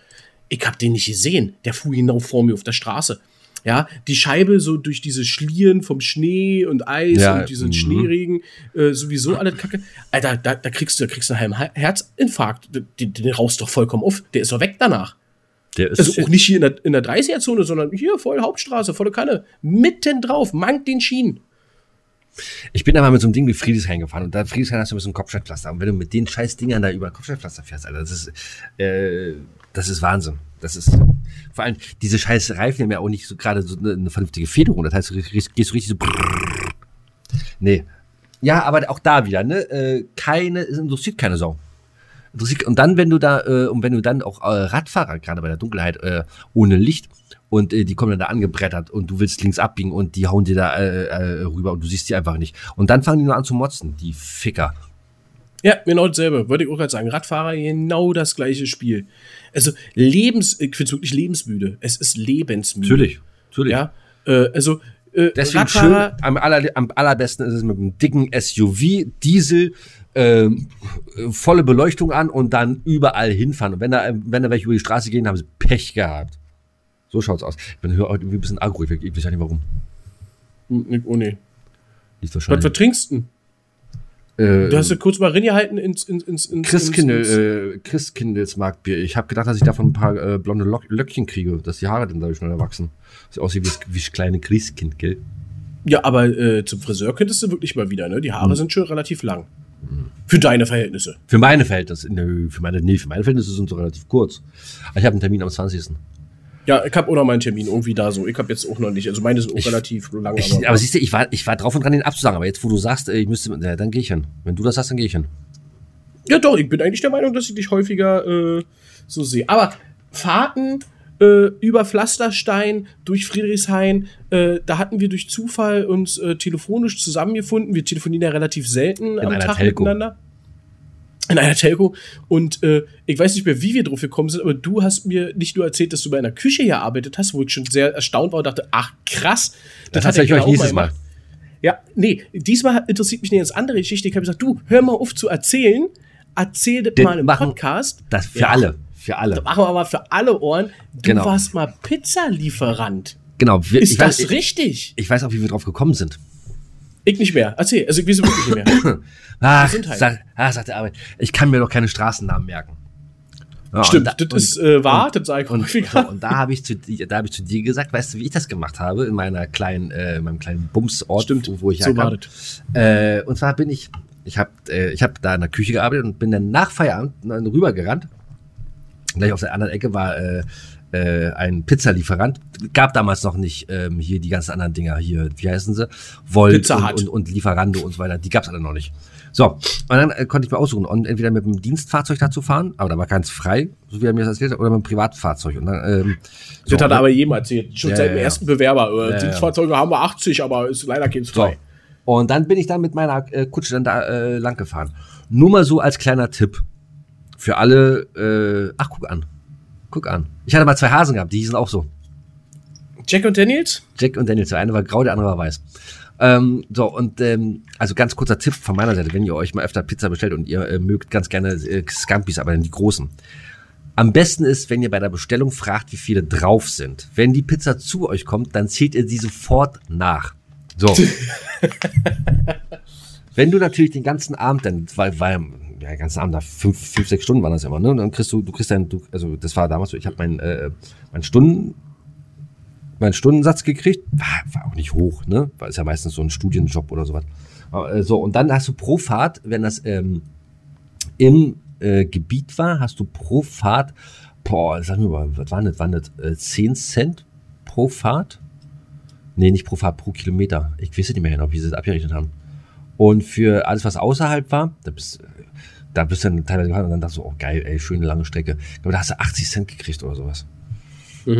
Ich hab den nicht gesehen. Der fuhr genau vor mir auf der Straße. Ja, die Scheibe so durch diese Schlieren vom Schnee und Eis Ja, und diesen mhm. Schneeregen, äh, sowieso alles Kacke. Alter, da, da kriegst du, da kriegst du einen halben Herzinfarkt. Den, den raust doch vollkommen auf. Der ist doch weg danach. Der ist, Also auch nicht hier in der, in der 30er-Zone, sondern hier voll Hauptstraße, volle Kanne. Mitten drauf, mangt den Schienen. Ich bin mal mit so einem Ding wie Friedrichshain gefahren und da Friedrichshain hast du so einem Kopfsteinpflaster. Und wenn du mit den scheiß Dingern da über Kopfsteinpflaster fährst, Alter, das ist, äh, das ist Wahnsinn. Das ist, vor allem, diese scheiß Reifen haben ja auch nicht so gerade so eine, eine vernünftige Federung. Das heißt, du gehst gehst so richtig so, brrrr. nee. Ja, aber auch da wieder, ne, äh, keine, es interessiert keine Sau. Interessiert, und dann, wenn du da, äh, und wenn du dann auch äh, Radfahrer, gerade bei der Dunkelheit, äh, ohne Licht, und äh, die kommen dann da angebrettert und du willst links abbiegen und die hauen dir da äh, äh, rüber und du siehst die einfach nicht. Und dann fangen die nur an zu motzen, die Ficker. Ja, genau dasselbe. Würde ich auch gerade sagen. Radfahrer, genau das gleiche Spiel. Also, lebens, ich finde es wirklich lebensmüde. Es ist lebensmüde. Natürlich, natürlich. Ja, äh, also, äh, Deswegen Radfahrer, schön, am, aller, am allerbesten ist es mit einem dicken SUV, Diesel, äh, volle Beleuchtung an und dann überall hinfahren. Und wenn da, wenn da welche über die Straße gehen, haben sie Pech gehabt. So schaut's aus. Ich bin heute irgendwie ein bisschen aggro, ich, weiß ja nicht warum. Hm, oh nee. Liegt Was wahrscheinlich. vertrinkst du denn? äh, Du hast ja kurz mal reingehalten ins, ins, ins, ins ins, äh. Ich habe gedacht, dass ich davon ein paar äh, blonde Lock Löckchen kriege, dass die Haare dann dadurch schneller wachsen. Das aussieht wie, wie das kleine Christkind, gell? Ja, aber äh, zum Friseur könntest du wirklich mal wieder, ne? Die Hm. Haare sind schon relativ lang. Für deine Verhältnisse. Für meine Verhältnisse, nö, für meine, nee, für meine Verhältnisse sind sie relativ kurz. Aber ich habe einen Termin am 20. Ja, ich habe auch noch meinen Termin irgendwie da so. Ich habe jetzt auch noch nicht. Also meine sind auch Ich- relativ lang. Ich, aber siehst du, ich war, ich war drauf und dran, den abzusagen. Aber jetzt, wo du sagst, äh, ich müsste, ja, dann gehe ich hin. Wenn du das sagst, dann gehe ich hin. Ja, doch, ich bin eigentlich der Meinung, dass ich dich häufiger äh, so sehe. Aber Fahrten äh, über Pflasterstein durch Friedrichshain, äh, da hatten wir durch Zufall uns äh, telefonisch zusammengefunden. Wir telefonieren ja relativ selten am einer Tag Telco. miteinander. In einer Telco. Und äh, ich weiß nicht mehr, wie wir drauf gekommen sind, aber du hast mir nicht nur erzählt, dass du bei einer Küche gearbeitet hast, wo ich schon sehr erstaunt war und dachte, ach krass, Das hat erzähle ich er euch genau nächstes Mal. gemacht. Ja, nee, diesmal interessiert mich eine ganz andere Geschichte. Ich habe gesagt, du, hör mal auf zu erzählen, erzähl das Den mal im machen- Podcast. Das für Ja. alle. Für alle. Machen wir mal für alle Ohren. Du Genau. warst mal Pizzalieferant. Genau. Wir, Ist ich, das weiß, ich, richtig? ich weiß auch, wie wir drauf gekommen sind. Ich nicht mehr. Erzähl. Also, ich weiß wirklich nicht mehr. *coughs* Ach, sag, ah, sagt der Arbeit. Ich kann mir doch keine Straßennamen merken. Ja, Stimmt, und da- das ist äh, wahr, das sage ich Und, so, und da habe ich zu dir, da habe ich zu dir gesagt, weißt du, wie ich das gemacht habe in meiner kleinen, äh, in meinem kleinen Bumsort, Stimmt, wo, wo ich so herkam. Äh, und zwar bin ich, ich habe, äh, ich habe da in der Küche gearbeitet und bin dann nach Feierabend rübergerannt. Gleich auf der anderen Ecke war äh, äh, ein Pizzalieferant. Gab damals noch nicht ähm, hier die ganzen anderen Dinger hier, wie heißen sie? Volt und, und, und Lieferando und so weiter. Die gab's alle noch nicht. So, und dann äh, konnte ich mir aussuchen, und entweder mit dem Dienstfahrzeug da zu fahren, aber da war keins frei, so wie er mir das erzählt hat, oder mit dem Privatfahrzeug. Und dann, ähm, so, Das hat er aber jedem erzählt. Schon Ja, seit dem ja. ersten Bewerber. Äh, ja. Dienstfahrzeuge haben wir 80, aber ist leider keins So. frei. Und dann bin ich dann mit meiner äh, Kutsche dann da äh, lang gefahren. Nur mal so als kleiner Tipp für alle. Äh, ach, guck an. Guck an. Ich hatte mal zwei Hasen gehabt, die hießen auch so. Jack und Daniels? Jack und Daniel. Der eine war grau, der andere war weiß. Ähm, so, und ähm, also ganz kurzer Tipp von meiner Seite, wenn ihr euch mal öfter Pizza bestellt und ihr äh, mögt ganz gerne äh, Scampis, aber dann die großen. Am besten ist, wenn ihr bei der Bestellung fragt, wie viele drauf sind. Wenn die Pizza zu euch kommt, dann zählt ihr sie sofort nach. So. *laughs* Wenn du natürlich den ganzen Abend dann, weil, weil ja, ganzen Abend, da fünf, fünf, sechs Stunden waren das immer, ne? Und dann kriegst du, du kriegst dann, du, also das war damals so, ich habe meinen äh, mein Stunden, meinen Stundensatz gekriegt, war, war auch nicht hoch, ne? War ist ja meistens so ein Studienjob oder sowas. Aber, äh, so, und dann hast du pro Fahrt, wenn das ähm, im äh, Gebiet war, hast du pro Fahrt, boah, sag mir mal, was waren das, waren das äh, 10 Cent pro Fahrt? Nee, nicht pro Fahrt, pro Kilometer. Ich weiß nicht mehr genau, wie sie das abgerechnet haben. Und für alles, was außerhalb war, da bist, da bist du dann teilweise gefahren und dann dachtest du, oh geil, ey, schöne lange Strecke. Glaube, da hast du 80 Cent gekriegt oder sowas.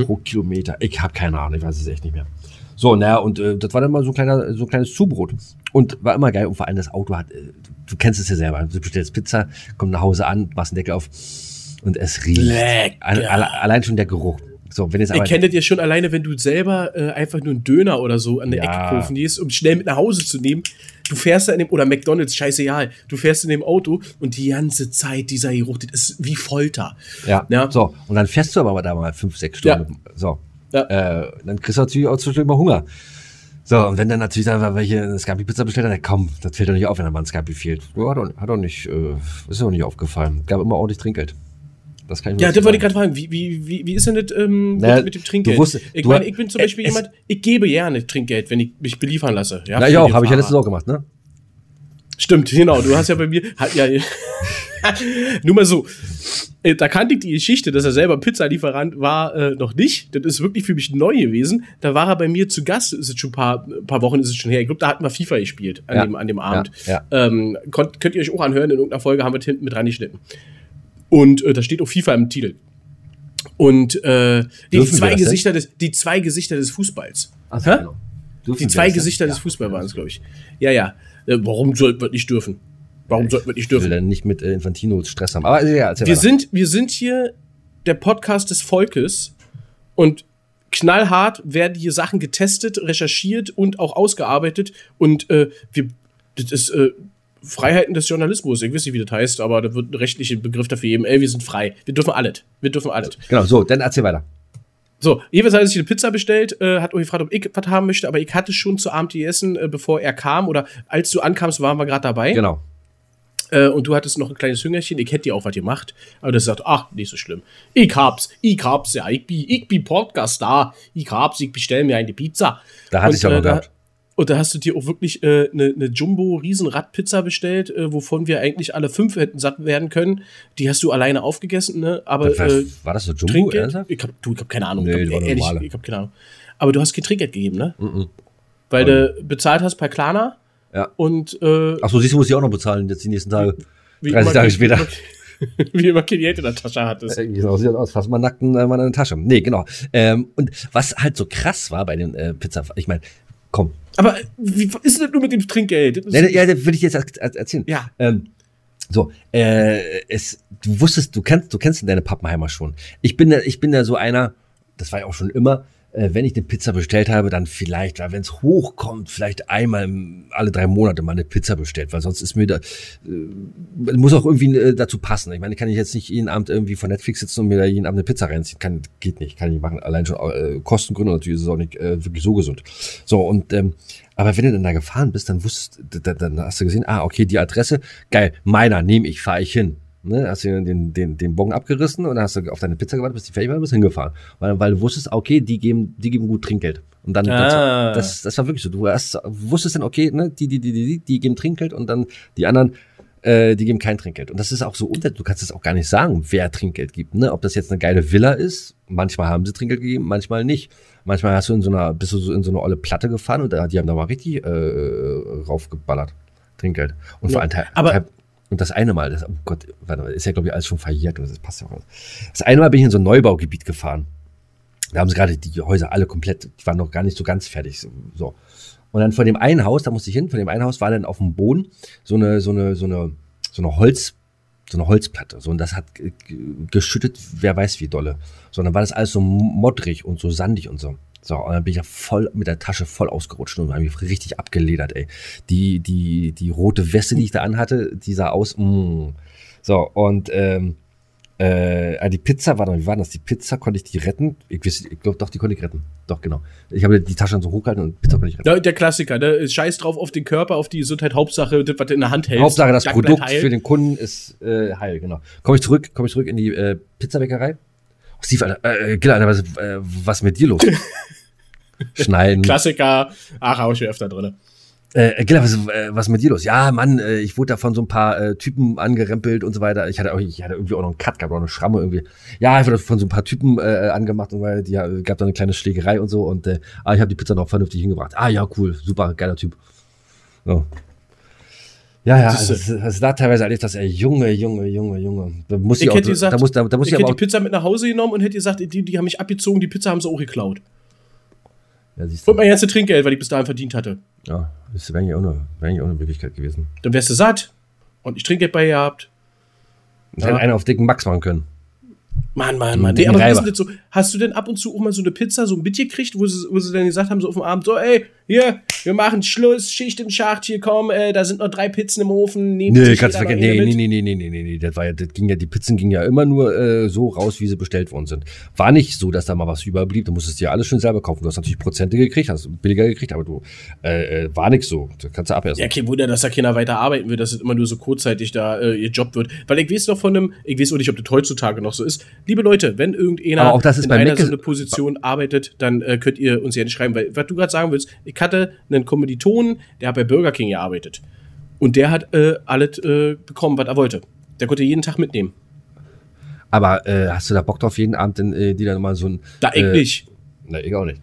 Pro Kilometer. Ich habe keine Ahnung, ich weiß es echt nicht mehr. So, naja, und äh, das war dann mal so ein, kleiner, so ein kleines Zubrot. Und war immer geil. Und vor allem das Auto hat, äh, du kennst es ja selber. Du bestellst Pizza, kommst nach Hause an, machst den Deckel auf und es riecht. Lecker. Alle, alle, allein schon der Geruch. So, wenn jetzt Ihr aber. kennt das ja schon alleine, wenn du selber äh, einfach nur einen Döner oder so an der Ja. Ecke kaufen gehst, um schnell mit nach Hause zu nehmen. Du fährst da in dem, oder McDonalds, scheißegal, du fährst in dem Auto und die ganze Zeit dieser Geruch, das ist wie Folter. Ja. Ja. So, und dann fährst du aber da mal fünf, sechs Stunden. So. Ja. Äh, dann kriegst du natürlich auch zwischendurch mal Hunger. So, und wenn dann natürlich da welche eine Scapi-Pizza bestellt dann komm, das fällt doch nicht auf, wenn da mal ein Scapi fehlt. Ja, hat doch, hat doch nicht, äh, ist doch nicht aufgefallen. Gab immer ordentlich Trinkgeld. Das kann ich mir Ja, das wollte ich gerade fragen. Wie, wie, wie, wie ist denn das ähm, Naja, mit, mit dem Trinkgeld? du wusstest- ich meine, ich bin zum Beispiel jemand, ich gebe gerne Trinkgeld, wenn ich mich beliefern lasse. Ja, Ja, für ich auch, habe ich ja Fahrer. letztens auch gemacht, ne? Stimmt, genau. Du hast ja bei mir, hat ja, *laughs* nur mal so. Äh, Da kannte ich die Geschichte, dass er selber Pizzalieferant war, äh, noch nicht. Das ist wirklich für mich neu gewesen. Da war er bei mir zu Gast, ist jetzt schon ein paar, paar Wochen ist es schon her. Ich glaube, da hatten wir FIFA gespielt an, Ja. dem, an dem Abend. Ja, Ähm, konnt, könnt ihr euch auch anhören, in irgendeiner Folge haben wir hinten mit reingeschnitten. Und äh, da steht auch FIFA im Titel. Und äh, die, Dürfen zwei denn? Gesichter des, die zwei Gesichter des Fußballs. Ach, Hä? genau. Dürfen Die zwei das denn? Gesichter des Ja. Fußballs waren es, glaube ich. Ja, ja. Äh, warum sollten wir nicht dürfen? Warum sollten wir nicht Ich will dürfen? dann nicht mit äh, Infantino Stress haben. Aber ja, Wir sind, wir sind hier der Podcast des Volkes und knallhart werden hier Sachen getestet, recherchiert und auch ausgearbeitet. Und äh, wir, das ist äh, Freiheiten des Journalismus. Ich weiß nicht, wie das heißt, aber da wird ein rechtlicher Begriff dafür geben. Ey, wir sind frei. Wir dürfen alles. Wir dürfen alles. Genau, so, dann erzähl weiter. So, jeweils hat er sich eine Pizza bestellt, äh, hat euch gefragt, ob ich was haben möchte, aber ich hatte schon zu Abend gegessen, äh, bevor er kam. Oder als du ankamst, waren wir gerade dabei. Genau. Äh, und du hattest noch ein kleines Hüngerchen. Ich hätte dir auch was gemacht. Aber das sagt, ach, nicht so schlimm. Ich hab's, ich hab's ja. Ich bin, ich bin Podcast da. Ich hab's, ich bestell mir eine Pizza. Da hatte Und, ich auch noch äh, da, gehabt. Und da hast du dir auch wirklich äh, eine, eine Jumbo-Riesenrad-Pizza bestellt, äh, wovon wir eigentlich alle fünf hätten satt werden können. Die hast du alleine aufgegessen, ne? Aber war, äh, war das so Jumbo? Trinkgeld? ernsthaft? Ich hab, du, ich hab keine Ahnung. Nee, ich hab, ehrlich, normale. ich hab keine Ahnung. Aber du hast kein Trinkgeld gegeben, ne? Mhm. Weil du bezahlt hast per Klarna. Ja. Und äh, Ach so, siehst du, muss ich auch noch bezahlen jetzt die nächsten Tage. *laughs* wie 30 immer Tage später. *laughs* Wie immer kein Geld in der Tasche hattest. Äh, Genau, sieht aus, fast mal nackten äh, in der Tasche. Nee, genau. Ähm, und was halt so krass war bei den äh, Pizza, ich meine, komm. Aber wie ist denn das nur mit dem Trinkgeld? Nee, ja, das will ich jetzt er- er- erzählen. Ja. Ähm, so, äh, es, du wusstest, du kennst, du kennst deine Pappenheimer schon. Ich bin da, ich bin da so einer, das war ja auch schon immer, äh, wenn ich eine Pizza bestellt habe, dann vielleicht, wenn es hochkommt, vielleicht einmal alle drei Monate mal eine Pizza bestellt, weil sonst ist mir da, äh, muss auch irgendwie äh, dazu passen. Ich meine, kann ich jetzt nicht jeden Abend irgendwie vor Netflix sitzen und mir da jeden Abend eine Pizza reinziehen. Kann, geht nicht, kann ich nicht machen. Allein schon äh, Kostengründe natürlich ist es auch nicht äh, wirklich so gesund. So, und ähm, aber wenn du dann da gefahren bist, dann wusstest, dann hast du gesehen, ah, okay, die Adresse, geil, meiner, nehme ich, fahre ich hin. Ne, hast du den, den, den Bon abgerissen und dann hast du auf deine Pizza gewartet, bis die fertig war, bist hingefahren. Weil, weil du wusstest, okay, die geben, die geben gut Trinkgeld. Und dann, Ah. das, das war wirklich so. Du hast, wusstest dann, okay, ne, die, die, die, die, die, geben Trinkgeld und dann die anderen, äh, die geben kein Trinkgeld. Und das ist auch so unter, du kannst es auch gar nicht sagen, wer Trinkgeld gibt, ne? Ob das jetzt eine geile Villa ist, manchmal haben sie Trinkgeld gegeben, manchmal nicht. Manchmal hast du in so einer, bist du so in so eine olle Platte gefahren und da, die haben da mal richtig äh, raufgeballert. Trinkgeld. Und vor Ja, allem, aber- und das eine Mal, das, oh Gott, warte mal, ist ja, glaube ich, alles schon verjährt das passt ja auch. Das eine Mal bin ich in so ein Neubaugebiet gefahren. Da haben sie gerade die Häuser alle komplett, die waren noch gar nicht so ganz fertig. So. Und dann von dem einen Haus, da musste ich hin, von dem einen Haus war dann auf dem Boden so eine, so eine, so eine, so eine Holz, so eine Holzplatte. So, und das hat ge- ge- geschüttet, wer weiß wie dolle. So, dann war das alles so modrig und so sandig und so. So, und dann bin ich ja voll mit der Tasche voll ausgerutscht und habe mich richtig abgeledert, ey. Die, die, die rote Weste, die ich da anhatte, die sah aus, mm. So, und ähm, äh, ah, die Pizza, warte mal, wie war das? Die Pizza konnte ich die retten? Ich, ich glaube, doch, die konnte ich retten. Doch, genau. Ich habe die Tasche dann so hochgehalten und Pizza konnte ich retten. Der, der Klassiker, ne? Scheiß drauf auf den Körper, auf die Gesundheit, Hauptsache, das, was du in der Hand hältst. Hauptsache, das Produkt heil. für den Kunden ist äh, heil, genau. Komme ich zurück, komme ich zurück in die äh, Pizzabäckerei. Steve, Alter, äh, Gil, Alter, was, äh, was ist mit dir los? *laughs* Schneiden. Klassiker. Ach, hau ich mir öfter drin. Äh, Gilla, was, äh, was ist mit dir los? Ja, Mann, äh, ich wurde da von so ein paar äh, Typen angerempelt und so weiter. Ich hatte, auch, ich hatte irgendwie auch noch einen Cut gehabt, auch eine Schramme irgendwie. Ja, ich wurde von so ein paar Typen äh, angemacht und weil die äh, gab da eine kleine Schlägerei und so und äh, ah, ich habe die Pizza noch vernünftig hingebracht. Ah, ja, cool, super, geiler Typ. So. Ja, ja, Das also, ist- also da teilweise erlebt das, ey, Junge, Junge, Junge, Junge. Da muss ich, Ich auch, hätte gesagt, da muss, da, da muss ich ich hätte die Pizza mit nach Hause genommen und hätte gesagt, die, die haben mich abgezogen, die Pizza haben sie auch geklaut. ja, Und mein ganzes Trinkgeld, weil ich bis dahin verdient hatte. ja, das wäre eigentlich auch eine, eigentlich auch eine Möglichkeit gewesen. Dann wärst du satt und ich Trinkgeld bei gehabt. Und hätte einer auf dicken Max machen können. Mann, Mann, Mann. Nee, aber wie ist denn so? Hast du denn ab und zu auch mal so eine Pizza so mitgekriegt, wo sie, wo sie dann gesagt haben, so auf dem Abend, so, ey, hier, wir machen Schluss, Schicht im Schacht, hier komm, äh, da sind noch drei Pizzen im Ofen, nehmen Nee, kannst vergessen. Nee, nee, mit. nee, nee, nee, nee, nee, das war ja, das ging ja, die Pizzen gingen ja immer nur äh, so raus, wie sie bestellt worden sind. War nicht so, dass da mal was überblieb, du musstest dir alles schön selber kaufen. Du hast natürlich Prozente gekriegt, hast billiger gekriegt, aber du, äh, äh, war nix so. Das kannst du abessen. Ja, kein Wunder, dass da keiner weiter arbeiten will, dass es immer nur so kurzzeitig da äh, ihr Job wird. Weil ich weiß noch von einem, ich weiß auch nicht, ob das heutzutage noch so ist. Liebe Leute, wenn irgendeiner Aber auch das ist in bei einer Mc's- so eine Position arbeitet, dann äh, könnt ihr uns ja nicht schreiben. Weil, was du gerade sagen willst, ich hatte einen Kommilitonen, der hat bei Burger King gearbeitet. Und der hat äh, alles äh, bekommen, was er wollte. Der konnte jeden Tag mitnehmen. Aber äh, hast du da Bock drauf, jeden Abend denn, äh, die dann mal so ein. Da ich äh, nicht. Na, ich auch nicht.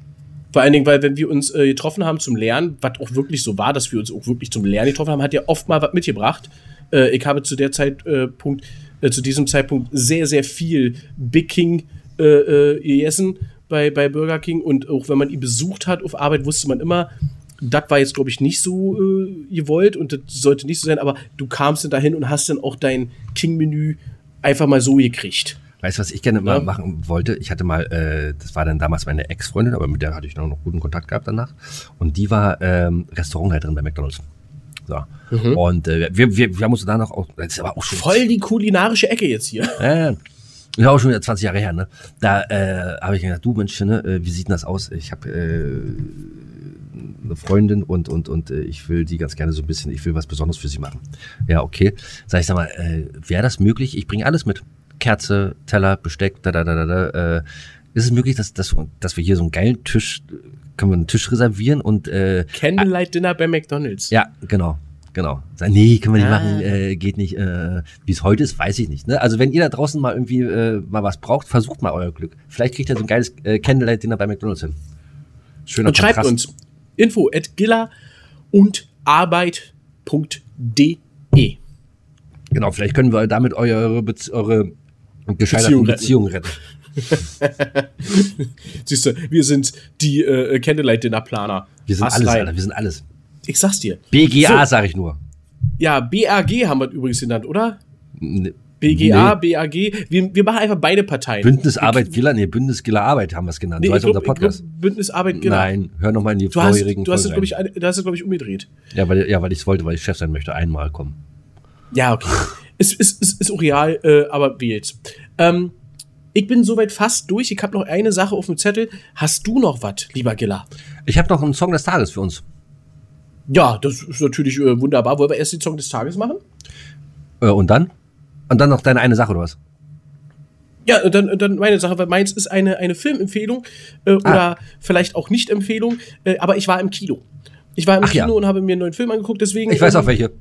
Vor allen Dingen, weil wenn wir uns äh, getroffen haben zum Lernen, was auch wirklich so war, dass wir uns auch wirklich zum Lernen getroffen haben, hat er oft mal was mitgebracht. Äh, ich habe zu der Zeitpunkt, äh, zu diesem Zeitpunkt sehr, sehr viel Big King äh, äh, gegessen bei, bei Burger King und auch wenn man ihn besucht hat auf Arbeit, wusste man immer, das war jetzt, glaube ich, nicht so äh, gewollt und das sollte nicht so sein, aber du kamst dann dahin und hast dann auch dein King-Menü einfach mal so gekriegt. Weißt du, was ich gerne mal Ja. machen wollte? Ich hatte mal, äh, das war dann damals meine Ex-Freundin, aber mit der hatte ich noch, noch guten Kontakt gehabt danach. Und die war ähm, Restaurantleiterin bei McDonalds. So. Und äh, wir, wir, wir haben uns da noch auch, das ist aber auch schon Voll die kulinarische Ecke jetzt hier. Ja, ja. Ist auch schon wieder 20 Jahre her, ne? Da äh, habe ich gedacht, du Mensch, ne, äh, wie sieht denn das aus? Ich habe äh, eine Freundin und und und äh, ich will die ganz gerne so ein bisschen, ich will was Besonderes für sie machen. Ja, okay. Sag ich, sag mal, äh, wäre das möglich? Ich bringe alles mit. Kerze, Teller, Besteck, da da da da. da äh, ist es möglich, dass, dass, dass wir hier so einen geilen Tisch, können wir einen Tisch reservieren und äh, Candlelight Dinner bei McDonalds. ja, genau. Genau. Nee, können wir nicht Ah. machen, äh, geht nicht. Äh, Wie es heute ist, weiß ich nicht. Ne? Also wenn ihr da draußen mal irgendwie äh, mal was braucht, versucht mal euer Glück. Vielleicht kriegt ihr so ein geiles äh, Candlelight-Dinner bei McDonalds hin. Schöner Und schreibt Kontrast. uns info at gilla und arbeit.de. Genau, vielleicht können wir damit eure, Bez eure gescheiterten Beziehung Beziehungen retten. *laughs* Siehst du, wir sind die äh, Candlelight Dinner Planer. Wir sind Hast alles. Alter, wir sind alles. Ich sag's dir. BGA, So. sag ich nur. Ja, BRG haben wir übrigens genannt, oder? Ne, BGA, BAG, wir, wir machen einfach beide Parteien. Bündnis Arbeit Giller, nee, Bündnis Giller Arbeit haben wir es genannt. Nee, so heißt unser ich glaub, Podcast. Bündnis Arbeit, genau. Nein, hör noch mal in die Du hast, vorherigen du hast es, glaube ich, du hast es, glaube ich, umgedreht. Ja, weil, ja, weil ich es wollte, weil ich Chef sein möchte. Einmal kommen. Ja, okay. *laughs* ist, ist, ist, ist auch real, äh, aber wie jetzt? Ähm, ich bin soweit fast durch. Ich habe noch eine Sache auf dem Zettel. Hast du noch was, lieber Giller? Ich habe noch einen Song des Tages für uns. Ja, das ist natürlich äh, wunderbar. Wollen wir erst den Song des Tages machen? Äh, und dann? Und dann noch deine eine Sache, oder was? Ja, und dann, und dann meine Sache, weil meins ist eine, eine Filmempfehlung äh, Ah. oder vielleicht auch Nicht-Empfehlung, äh, aber ich war im Kino. Ich war im Ach ja. Kino und habe mir einen neuen Film angeguckt, deswegen. Ich weiß ähm, auch welche.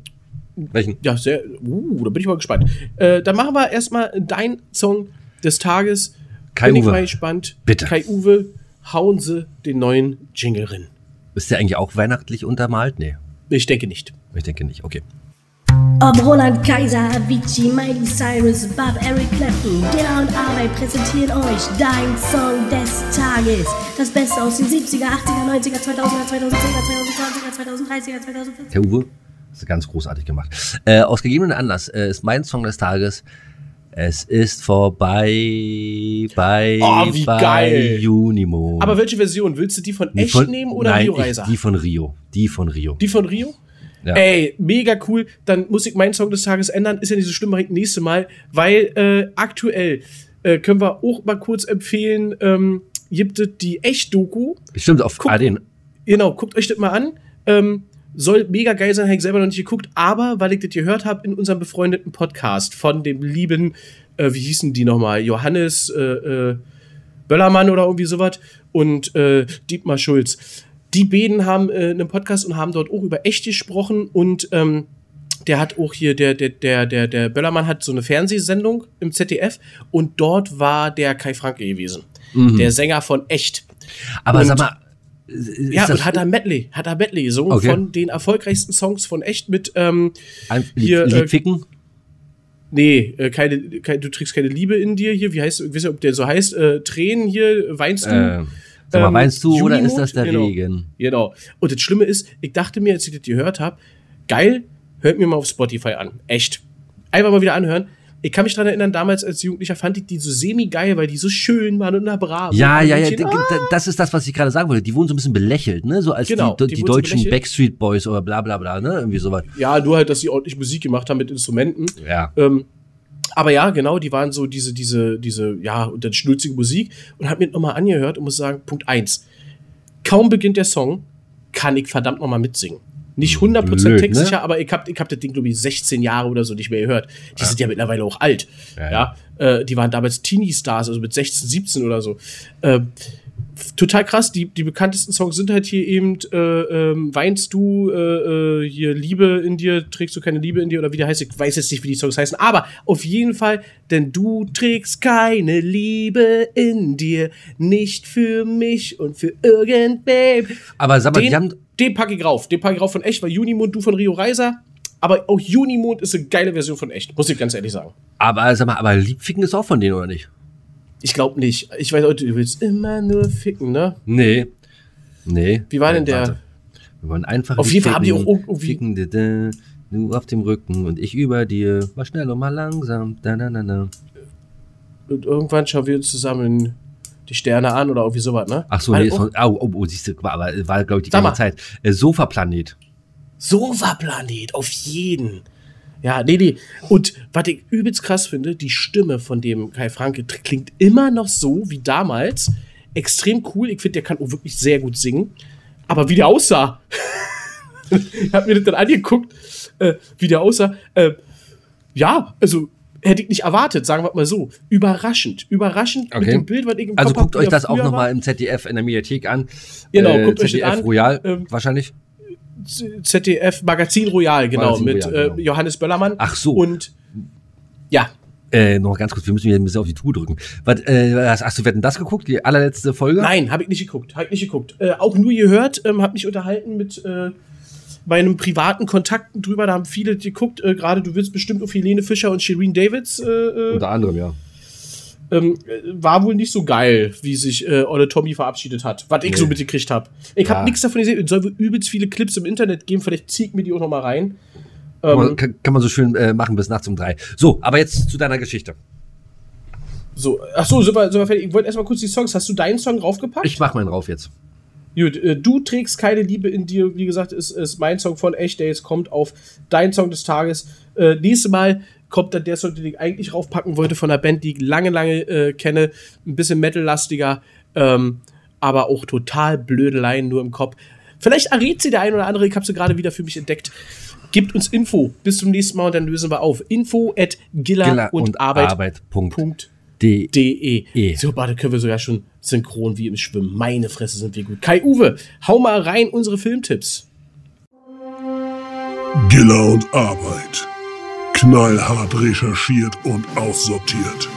Welchen? Ja, sehr. Uh, da bin ich mal gespannt. Äh, dann machen wir erstmal dein Song des Tages. Kai bin ich Uwe. mal gespannt. Bitte. Kai Uwe, hauen Sie den neuen Jingle rein. Ist der eigentlich auch weihnachtlich untermalt? Nee, Ich denke nicht. ich denke nicht. Okay. Ob Roland Kaiser, Avicii, Miley Cyrus, Bob, Eric Clapton, Dilla und Arbeit präsentieren euch dein Song des Tages. Das Beste aus den 70er, 80er, 90er, 2000er, 2010er, 2020er, 2030er, 2040er. Herr Uwe, das ist ganz großartig gemacht. Äh, aus gegebenen Anlass äh, ist mein Song des Tages. Es ist vorbei bei, Oh, wie bei geil. Junimo. Aber welche Version? Willst du die von echt von- nehmen oder Nein, Rio ich- Reiser? Die von Rio. Die von Rio. Die von Rio? Ja. Ey, mega cool. Dann muss ich meinen Song des Tages ändern. Ist ja nicht so schlimm, mach ich nächste Mal. Weil äh, aktuell äh, können wir auch mal kurz empfehlen, ähm, gibt es die Echt-Doku. Stimmt, auf Guck- AD. Genau, guckt euch das mal an. Ähm, soll mega geil sein, habe ich selber noch nicht geguckt, aber weil ich das gehört habe in unserem befreundeten Podcast von dem lieben, äh, wie hießen die nochmal? Johannes äh, äh, Böllermann oder irgendwie sowas und äh, Dietmar Schulz. Die beiden haben äh, einen Podcast und haben dort auch über echt gesprochen und ähm, der hat auch hier, der, der, der, der, der Böllermann hat so eine Fernsehsendung im ZDF und dort war der Kai Franke gewesen. Der Sänger von Echt. Aber Und- sag mal, Ja, und hat er Medley, hat er Medley gesungen Okay. von den erfolgreichsten Songs von echt mit, ähm, ein hier, Lied, äh, ficken? nee, äh, keine, kein, du trägst keine Liebe in dir hier, wie heißt, ich weiß nicht, ob der so heißt, äh, Tränen hier, weinst du? Äh, sag mal, ähm, weinst du oder ist das der Genau. Regen? Genau. Und das Schlimme ist, ich dachte mir, als ich das gehört habe, geil, hört mir mal auf Spotify an. Echt. Einfach mal wieder anhören. Ich kann mich daran erinnern, damals als Jugendlicher fand ich die so semi-geil, weil die so schön waren und na brav. Ja, ja, ja, d- das ist das, was ich gerade sagen wollte. Die wurden so ein bisschen belächelt, ne? So als Genau, die, die die, deutschen belächelt. Backstreet Boys oder bla bla bla, ne? Irgendwie sowas. Ja, nur halt, dass sie ordentlich Musik gemacht haben mit Instrumenten. Ja. Ähm, aber ja, genau, die waren so diese, diese, diese, ja, und dann schnulzige Musik und hab mir nochmal angehört und muss sagen, Punkt eins Kaum beginnt der Song, kann ich verdammt nochmal mitsingen. Nicht 100% Blöd, textsicher, ne? aber ich hab, ich hab das Ding, glaube ich, 16 Jahre oder so nicht mehr gehört. Die sind ja mittlerweile auch alt. Ja, Ja, Äh, die waren damals Teenie-Stars, also mit 16, 17 oder so. Ähm, total krass. Die, die bekanntesten Songs sind halt hier eben äh, ähm, Weinst du, äh, äh, hier Liebe in dir, trägst du keine Liebe in dir oder wie der heißt. Ich weiß jetzt nicht, wie die Songs heißen, aber auf jeden Fall, denn du trägst keine Liebe in dir, nicht für mich und für irgendwen. Aber sag mal, die haben, Den, den packe ich rauf. Den packe ich rauf von echt, weil Junimond, du von Rio Reiser. Aber auch Junimond ist eine geile Version von echt, muss ich ganz ehrlich sagen. aber sag mal, aber Liebficken ist auch von denen, oder nicht? Ich glaube nicht. Ich weiß heute, du willst immer nur ficken, ne? Nee. Nee. Wie war denn der? warte. Wir wollen einfach Auf jeden Fall haben die ficken. auch irgendwie- Ficken, da, da, du auf dem Rücken und ich über dir. Mal schnell und mal langsam. Da, da, da, da. Und irgendwann schauen wir uns zusammen die Sterne an oder irgendwie sowas, ne? Ach so, nee, ist auch- von, oh, oh, oh, siehst du, aber war, glaube ich, die ganze. Zeit. Äh, Sofa-Planet. Sofa-Planet, auf jeden. Ja, nee, nee. Und was ich übelst krass finde, die Stimme von dem Kai Franke klingt immer noch so wie damals. Extrem cool. Ich finde, der kann auch wirklich sehr gut singen. Aber wie der aussah. *laughs* ich hab mir das dann angeguckt, äh, wie der aussah. Äh, ja, also hätte ich nicht erwartet, sagen wir mal so. Überraschend. Überraschend mit Okay. dem Bild, was ich im Also Kopf hab, guckt wie euch das auch nochmal im ZDF in der Mediathek an. Genau, äh, guckt euch das ZDF an. Royal, Ähm, wahrscheinlich. ZDF Magazin Royal, genau, Magazin mit Royal, genau. Äh, Johannes Böllermann. Ach so. Und ja, Äh, noch ganz kurz, wir müssen hier ein bisschen auf die Tour drücken. Was, äh, hast, hast du Wetten das geguckt, die allerletzte Folge? nein, habe ich nicht geguckt, habe ich nicht geguckt. Äh, auch nur gehört, ähm, habe mich unterhalten mit äh, meinem privaten Kontakten drüber. Da haben viele geguckt. Äh, Gerade du willst bestimmt auf Helene Fischer und Shireen Davids. Äh, äh, Unter anderem, ja. Ähm, äh, war wohl nicht so geil, wie sich äh, Olle Tommy verabschiedet hat, was ich Nee. so mitgekriegt habe. Ich Ja. habe nichts davon gesehen. Es soll wohl übelst viele Clips im Internet geben. Vielleicht zieh ich mir die auch noch mal rein. Kann man- Ähm, kann, kann man so schön äh, machen bis nachts um drei. So, aber jetzt zu deiner Geschichte. so, ach so, sind wir fertig. Ich wollte erstmal kurz die Songs. Hast du deinen Song draufgepackt? Ich mach meinen rauf jetzt. Gut, äh, du trägst keine Liebe in dir. Wie gesagt, ist, ist mein Song von Echt Days, kommt auf dein Song des Tages. Äh, nächstes Mal kommt dann der Song, den ich eigentlich raufpacken wollte von einer Band, die ich lange, lange äh, kenne. Ein bisschen Metal-lastiger, ähm, aber auch total blöde Laien nur im Kopf. Vielleicht errät sie der ein oder andere, ich habe sie gerade wieder für mich entdeckt. Gebt uns Info. Bis zum nächsten Mal und dann lösen wir auf. Info at gilla, Gilla und, und Arbeit. Arbeit. Punkt. Punkt D. De. E. So, warte, können wir sogar schon synchron wie im Schwimmen. Meine Fresse sind wir gut. Kai Uwe, hau mal rein unsere Filmtipps. Giller und Arbeit. Knallhart recherchiert und aussortiert.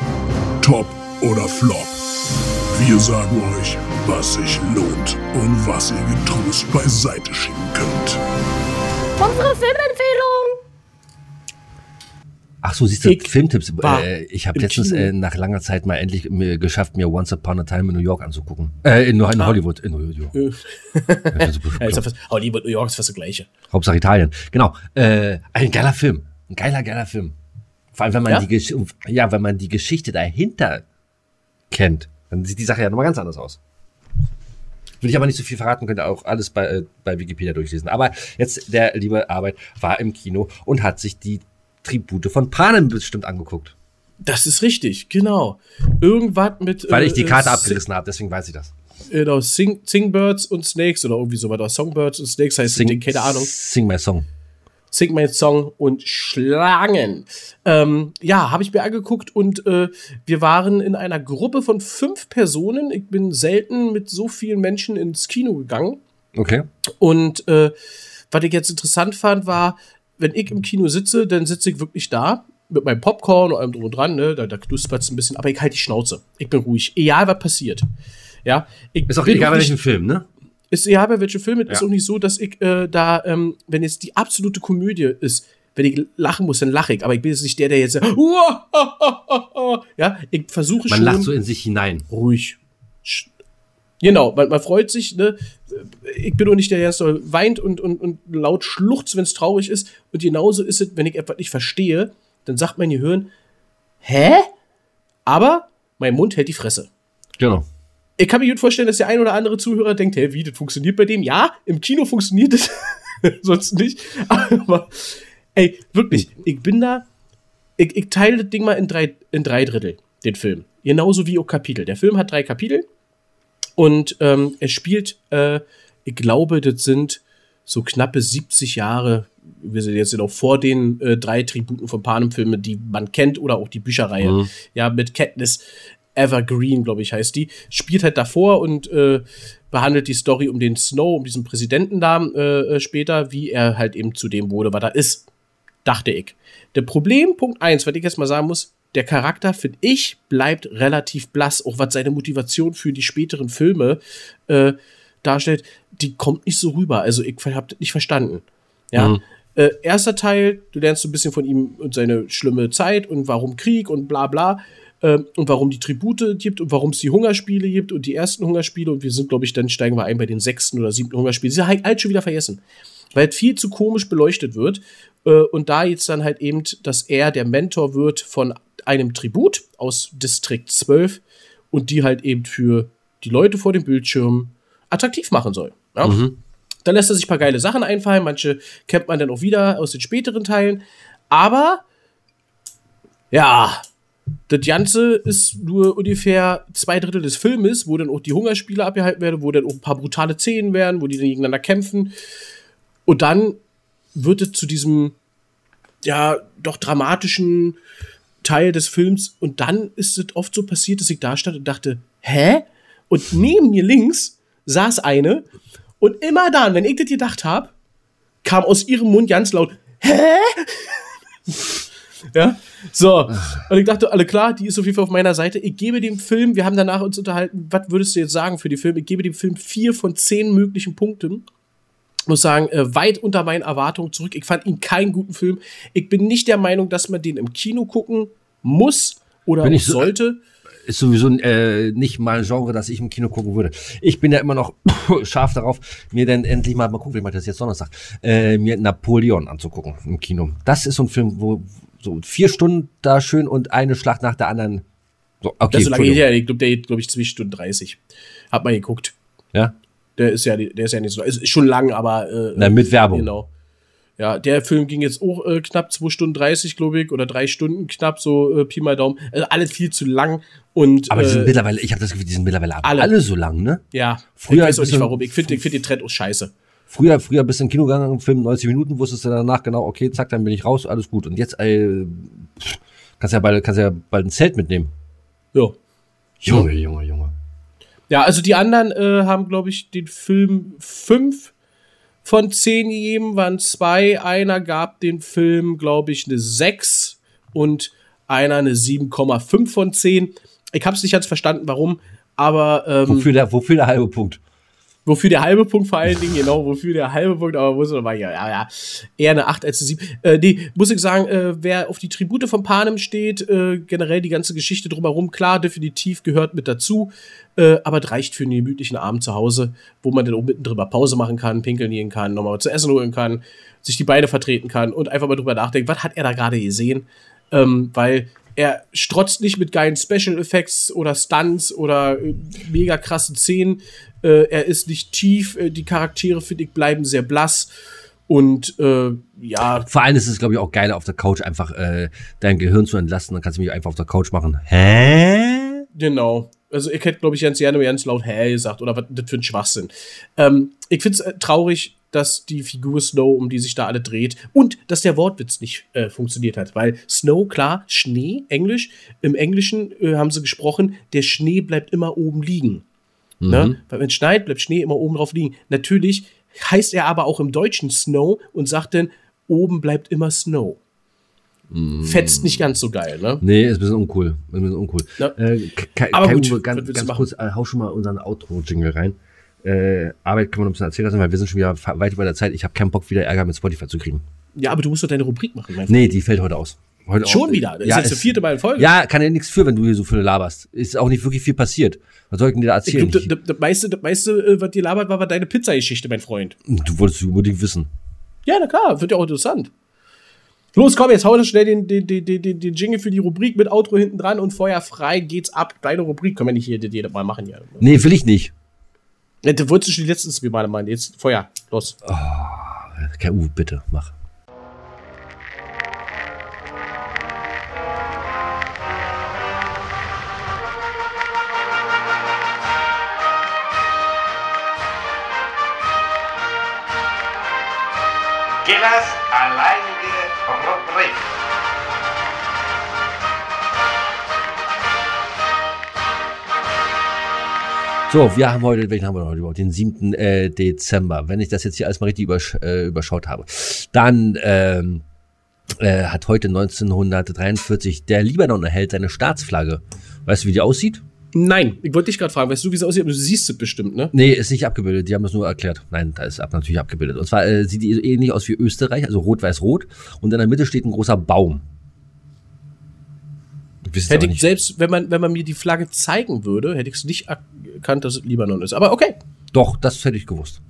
Top oder Flop. Wir sagen euch, was sich lohnt und was ihr getrost beiseite schieben könnt. Unsere Filmempfehlung. Ach so, siehst du, Ich Filmtipps. Äh, ich habe letztens äh, nach langer Zeit mal endlich mir geschafft, mir Once Upon a Time in New York anzugucken. Äh, in, in Hollywood. In New York. Ja, *laughs* Hollywood, New York ist fast das Gleiche. Hauptsache Italien. Genau. Äh, ein geiler Film. Ein geiler, geiler Film. Vor allem, wenn man Ja? die Gesch ja, wenn man die Geschichte dahinter kennt, dann sieht die Sache ja nochmal ganz anders aus. Will ich aber nicht so viel verraten, könnt ihr auch alles bei, äh, bei Wikipedia durchlesen. Aber jetzt, der liebe Arbeit war im Kino und hat sich die Tribute von Panem bestimmt angeguckt. Das ist richtig, genau. Irgendwas mit. Weil äh, ich die Karte äh, abgerissen habe, deswegen weiß ich das. Sing, genau, Sing, Singbirds und Snakes oder irgendwie so weiter. Songbirds und Snakes heißt das Ding, keine Ahnung. Sing my song. Sing My Song und Schlangen. Ähm, ja, habe ich mir angeguckt und äh, wir waren in einer Gruppe von fünf Personen. Ich bin selten mit so vielen Menschen ins Kino gegangen. Okay. Und äh, was ich jetzt interessant fand, war, wenn ich im Kino sitze, dann sitze ich wirklich da mit meinem Popcorn und allem drum und dran, ne? da, da knuspert es ein bisschen, aber ich halte die Schnauze. Ich bin ruhig, egal was passiert. Ja, ich Ist auch egal, welchem Film, ne? Ist egal bei welchem Film, es ist Ja. auch nicht so, dass ich äh, da, ähm, wenn jetzt die absolute Komödie ist, wenn ich lachen muss, dann lache ich. Aber ich bin jetzt nicht der, der jetzt, *laughs* ja, ich versuche Man schon lacht so in sich hinein. ruhig. Genau, man, man freut sich, ne? Ich bin doch nicht der, der so weint und, und, und laut schluchzt, wenn es traurig ist. Und genauso ist es, wenn ich etwas nicht verstehe, dann sagt mein Gehirn, hä? Aber mein Mund hält die Fresse. Genau. Ich kann mir gut vorstellen, dass der ein oder andere Zuhörer denkt, hä, wie, das funktioniert bei dem? Ja, im Kino funktioniert das, *laughs* sonst nicht. Aber, ey, wirklich, ich bin da, ich, ich teile das Ding mal in drei, in drei Drittel, den Film. Genauso wie auch Kapitel. Der Film hat drei Kapitel und ähm, er spielt, äh, ich glaube, das sind so knappe 70 Jahre, wir sind jetzt noch vor den äh, drei Tributen von Panem-Filmen, die man kennt, oder auch die Bücherreihe. Mhm. Ja, mit Katniss Evergreen, glaube ich, heißt die. Spielt halt davor und äh, behandelt die Story um den Snow, um diesen Präsidenten da äh, äh, später, wie er halt eben zu dem wurde, was er ist. Dachte ich. Der Problem, Punkt eins, was ich jetzt mal sagen muss, der Charakter, finde ich, bleibt relativ blass, auch was seine Motivation für die späteren Filme äh, darstellt, die kommt nicht so rüber. Also ich habe das nicht verstanden. Ja. Mhm. Äh, erster Teil, du lernst so ein bisschen von ihm und seine schlimme Zeit und warum Krieg und bla bla. Ähm, und warum die Tribute gibt und warum es die Hungerspiele gibt und die ersten Hungerspiele. Und wir sind, glaube ich, dann steigen wir ein bei den sechsten oder siebten Hungerspielen. Sie haben halt schon wieder vergessen. Weil es viel zu komisch beleuchtet wird. Äh, und da jetzt dann halt eben, dass er der Mentor wird von einem Tribut aus Distrikt 12 und die halt eben für die Leute vor dem Bildschirm attraktiv machen soll. Ja? Da lässt er sich ein paar geile Sachen einfallen. Manche kennt man dann auch wieder aus den späteren Teilen. Aber, ja, das Ganze ist nur ungefähr zwei Drittel des Filmes, wo dann auch die Hungerspiele abgehalten werden, wo dann auch ein paar brutale Szenen werden, wo die dann gegeneinander kämpfen. Und dann wird es zu diesem, ja, doch dramatischen Teil des Films. Und dann ist es oft so passiert, dass ich da stand und dachte, hä? Und neben mir links saß eine. Und immer dann, wenn ich das gedacht habe, kam aus ihrem Mund ganz laut, hä? Ja, so. Und ich dachte, alle klar, die ist auf jeden Fall auf meiner Seite. Ich gebe dem Film, wir haben danach uns unterhalten, was würdest du jetzt sagen für die Film? Ich gebe dem Film vier von zehn möglichen Punkten. Muss sagen, äh, weit unter meinen Erwartungen zurück. Ich fand ihn keinen guten Film. Ich bin nicht der Meinung, dass man den im Kino gucken muss oder so- sollte. ist sowieso äh, nicht mal ein Genre, das ich im Kino gucken würde. Ich bin ja immer noch *laughs* scharf darauf, mir dann endlich mal, mal gucken, wie man das jetzt Donnerstag, äh, mir Napoleon anzugucken im Kino. Das ist so ein Film, wo so vier Stunden da schön und eine Schlacht nach der anderen. So, okay, Das ist so lange her. Ich glaube, der geht, glaube ich, 2 Stunden 30. Hat mal geguckt. Ja? Der ist ja, der ist ja nicht so. Es ist schon lang, aber. Äh, Na, mit Werbung. Genau. Ja, der Film ging jetzt auch äh, knapp 2 Stunden 30, glaube ich, oder drei Stunden knapp, so äh, Pi mal Daumen. Also alles viel zu lang. Und, Aber die sind äh, mittlerweile, ich habe das Gefühl, die sind mittlerweile alle, alle. so lang, ne? ja, Früher ich weiß auch nicht warum. Ich finde ich find den Trend auch scheiße. Früher, früher bist du im Kino gegangen, Film 90 Minuten, wusstest du danach genau, okay, zack, dann bin ich raus, alles gut. Und jetzt, äh, pff, kannst ja bald, kannst ja bald ein Zelt mitnehmen. Ja. Junge, Junge, Junge. Ja, also die anderen äh, haben, glaube ich, den Film 5 von 10 gegeben, waren zwei. Einer gab den Film, glaube ich, eine 6 und einer eine 7,5 von 10. Ich habe es nicht ganz verstanden, warum, aber ähm, Wofür der, wofür der halbe Punkt? Wofür der halbe Punkt vor allen Dingen, genau, wofür der halbe Punkt, aber muss man ja, ja, ja, eher eine 8 als eine 7. Äh, nee, muss ich sagen, äh, wer auf die Tribute von Panem steht, äh, generell die ganze Geschichte drumherum, klar, definitiv gehört mit dazu, äh, aber reicht für einen gemütlichen Abend zu Hause, wo man dann auch mitten drüber Pause machen kann, pinkeln gehen kann, nochmal zu essen holen kann, sich die Beine vertreten kann und einfach mal drüber nachdenken, was hat er da gerade gesehen? Ähm, weil er strotzt nicht mit geilen Special Effects oder Stunts oder äh, mega krassen Szenen. Äh, er ist nicht tief. Äh, die Charaktere, finde ich, bleiben sehr blass. Und äh, ja, Vor allem ist es, glaube ich, auch geil, auf der Couch einfach äh, dein Gehirn zu entlasten. Dann kannst du mich einfach auf der Couch machen. Hä? Genau. Also ich hätte, glaube ich, ganz gerne ganz laut hä gesagt oder was das für ein Schwachsinn. Ähm, ich finde es äh, traurig, dass die Figur Snow, um die sich da alle dreht, und dass der Wortwitz nicht äh, funktioniert hat. Weil Snow, klar, Schnee, Englisch, im Englischen äh, haben sie gesprochen, der Schnee bleibt immer oben liegen. Ne? Weil wenn es schneit, bleibt Schnee immer oben drauf liegen. Natürlich heißt er aber auch im Deutschen Snow und sagt dann, oben bleibt immer Snow. Fetzt nicht ganz so geil, ne? Nee, ist ein bisschen uncool. Ist ein bisschen uncool. Ja. Äh, Aber gut, Uwe, ganz, ganz machen? kurz, äh, hau schon mal unseren Outro-Jingle rein. Äh, Arbeit können wir noch ein bisschen erzählen lassen, weil wir sind schon wieder weit über der Zeit. Ich habe keinen Bock, wieder Ärger mit Spotify zu kriegen. Ja, aber du musst doch deine Rubrik machen, mein Freund. Nee, die fällt heute aus. Heute Schon auch- wieder. Das ja, ist jetzt das vierte Mal in Folge. Ja, kann ja nichts für, wenn du hier so viel laberst. Ist auch nicht wirklich viel passiert. Was soll ich denn dir da Ich erzählen? glaube, das, das meiste, das meiste äh, was dir labert, war, war deine Pizza-Geschichte, mein Freund. du wolltest unbedingt wissen. Ja, na klar, wird ja auch interessant. Los, komm, jetzt hau doch schnell den, den, den, den, den Jingle für die Rubrik mit Outro hinten dran und Feuer frei geht's ab. Deine Rubrik können wir nicht hier jedes Mal machen. Ja. Nee, will ich nicht. Ja, Du wolltest schon die letzten zwei Male machen. Jetzt Feuer, los. Kai Uwe, bitte, mach. Gillers alleinige Rubrik. So, wir haben heute, welchen haben wir heute überhaupt? Den 7. Äh, Dezember. Wenn ich das jetzt hier alles mal richtig übersch äh, überschaut habe, dann ähm, äh, hat heute 1943 der Libanon erhält seine Staatsflagge. Weißt du, wie die aussieht? Nein, ich wollte dich gerade fragen, weißt du, wie es aussieht? Du siehst es bestimmt, ne? Nee, ist nicht abgebildet. Die haben das nur erklärt. Nein, da ist ab natürlich abgebildet. Und zwar äh, sieht die ähnlich aus wie Österreich, also rot-weiß-rot. Und in der Mitte steht ein großer Baum. Hätte aber ich selbst, wenn man, wenn man mir die Flagge zeigen würde, hätte ich es nicht erkannt, dass es Libanon ist. Aber okay. Doch, das hätte ich gewusst.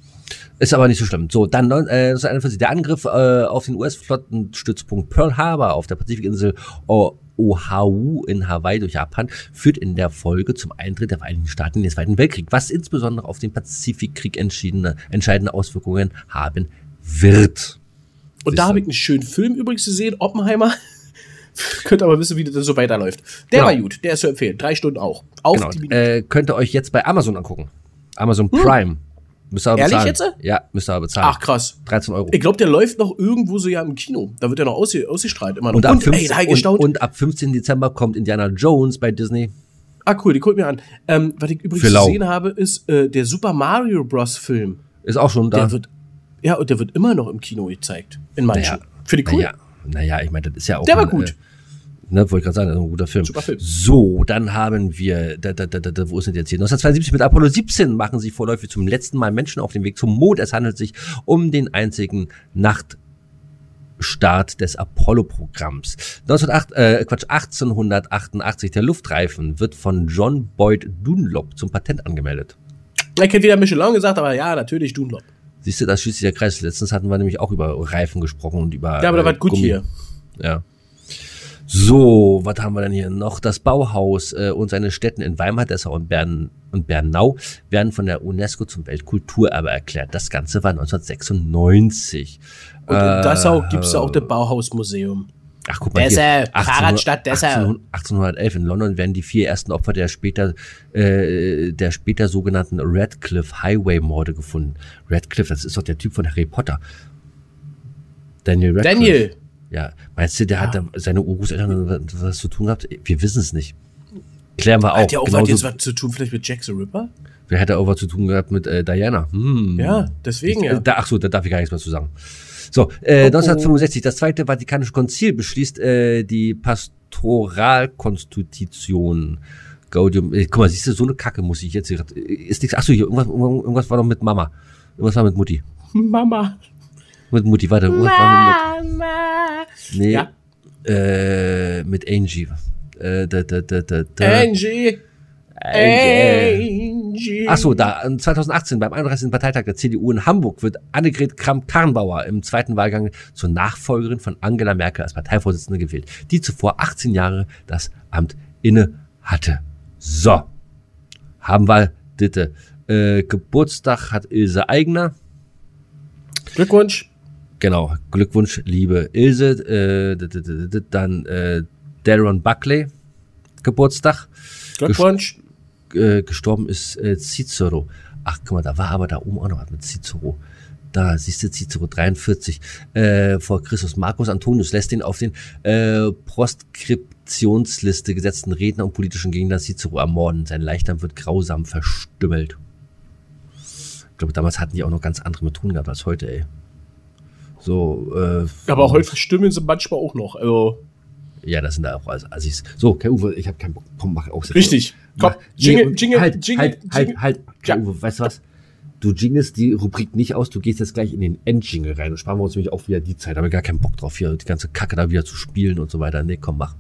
Ist aber nicht so schlimm. So, dann äh, 1941. Der Angriff äh, auf den US-Flottenstützpunkt Pearl Harbor auf der Pazifikinsel O- Oahu in Hawaii durch Japan führt in der Folge zum Eintritt der Vereinigten Staaten in den Zweiten Weltkrieg, was insbesondere auf den Pazifikkrieg entscheidende Auswirkungen haben wird. Und Siehst da habe ich einen schönen Film übrigens gesehen, Oppenheimer. *laughs* Könnt aber wissen, wie das so weiterläuft. Der Genau. war gut, der ist zu empfehlen. Drei Stunden auch. Auf Genau. Äh, könnt ihr euch jetzt bei Amazon angucken. Amazon Prime. Müsst ihr aber Ehrlich bezahlen. jetzt? Ja, müsst ihr aber bezahlen. Ach krass. 13 Euro. Ich glaube, der läuft noch irgendwo so ja im Kino. Da wird er noch ausge ausgestrahlt immer noch. Und ab, ey, 15, da hab ich und, und ab 15. Dezember kommt Indiana Jones bei Disney. ah, cool, die guckt mir an. Ähm, was ich übrigens gesehen habe, ist äh, der Super Mario Bros. Film. Ist auch schon da. Der wird, ja, und der wird immer noch im Kino gezeigt. In manchen. Naja. Finde ich cool. Naja, naja, ich meine, das ist ja auch. Der war ein, gut. Äh, ne, wollte ich gerade sagen, das ist ein guter Film. Super Film. So, dann haben wir, da, da, da, da, wo ist denn jetzt hier? 1972 mit Apollo 17 machen sich vorläufig zum letzten Mal Menschen auf dem Weg zum Mond. Es handelt sich um den einzigen Nacht, Start des Apollo-Programms. 1908, äh, Quatsch, 1888, der Luftreifen wird von John Boyd Dunlop zum Patent angemeldet. Er kennt wieder Michelin gesagt, aber ja, natürlich Dunlop. Siehst du, da schließt sich der Kreis. Letztens hatten wir nämlich auch über Reifen gesprochen und über. Ja, aber da äh, war gut Gummi. hier. Ja. So, was haben wir denn hier noch? Das Bauhaus äh, und seine Städten in Weimar, Dessau und, Bern, und Bernau werden von der UNESCO zum Weltkulturerbe erklärt. Das Ganze war 1996. Und in Äh, Dessau gibt es ja auch das Bauhausmuseum. Ach, guck mal Dessau, hier. Fahrradstadt Dessau. 1800 1811 in London werden die vier ersten Opfer der später, äh, der später sogenannten Radcliffe Highway Morde gefunden. Radcliffe, das ist doch der Typ von Harry Potter. Daniel Radcliffe. Daniel. Ja, meinst du, der hat da seine Urgroßeltern was, zu tun gehabt? Wir wissen es nicht. Klären wir auch. Hat ja auch jetzt was zu tun, vielleicht mit Jack the Ripper? wer hätte auch was zu tun gehabt mit äh, Diana? Hm. Ja, deswegen Ich, ja. äh, Da, ach so, da darf ich gar nichts mehr zu sagen. So, äh, 1965, das Zweite Vatikanische Konzil beschließt äh, die Pastoralkonstitution. Gaudium, äh, guck mal, siehst du, so eine Kacke muss ich jetzt hier, äh, ist nichts, ach so, hier, irgendwas, irgendwas war noch mit Mama. Irgendwas war mit Mutti. Mama. Mit Mutti, warte, war mit, Mama. nee, Ja. äh, mit Angie. Äh, da, da, da, da, da. Angie. Angie. Ach so, da, äh, 2018 beim 31. Parteitag der CDU in Hamburg wird Annegret Kramp-Karrenbauer im zweiten Wahlgang zur Nachfolgerin von Angela Merkel als Parteivorsitzende gewählt, die zuvor 18 Jahre das Amt inne hatte. So, haben wir bitte. Äh, Geburtstag hat Ilse Eigner. Glückwunsch. Genau, Glückwunsch, liebe Ilse. Äh, dann äh, Darren Buckley, Geburtstag. Glückwunsch. äh, gestorben ist äh, Cicero. Ach, guck mal, da war aber da oben auch noch was mit Cicero. Da siehst du Cicero 43 äh, vor Christus. Marcus Antonius lässt den auf den äh, Proskriptionsliste gesetzten Redner und politischen Gegner Cicero ermorden. Sein Leichnam wird grausam verstümmelt. Ich glaube, damals hatten die auch noch ganz andere Methoden gehabt als heute, ey. So, äh, Aber auch heute verstimmen sie manchmal auch noch. Also, Ja, das sind da auch alles Assis. So, Kai Uwe, ich habe keinen Bock. Komm, mach auch. richtig. Komm, Mach- Jingle, und Jingle, halt, Jingle, halt, halt, Jingle. halt. Kai Ja. Uwe, weißt du was? Du jinglest die Rubrik nicht aus, du gehst jetzt gleich in den Endjingle rein. Dann sparen wir uns nämlich auch wieder die Zeit. Da haben wir gar keinen Bock drauf, hier die ganze Kacke da wieder zu spielen und so weiter. Nee, komm, mach.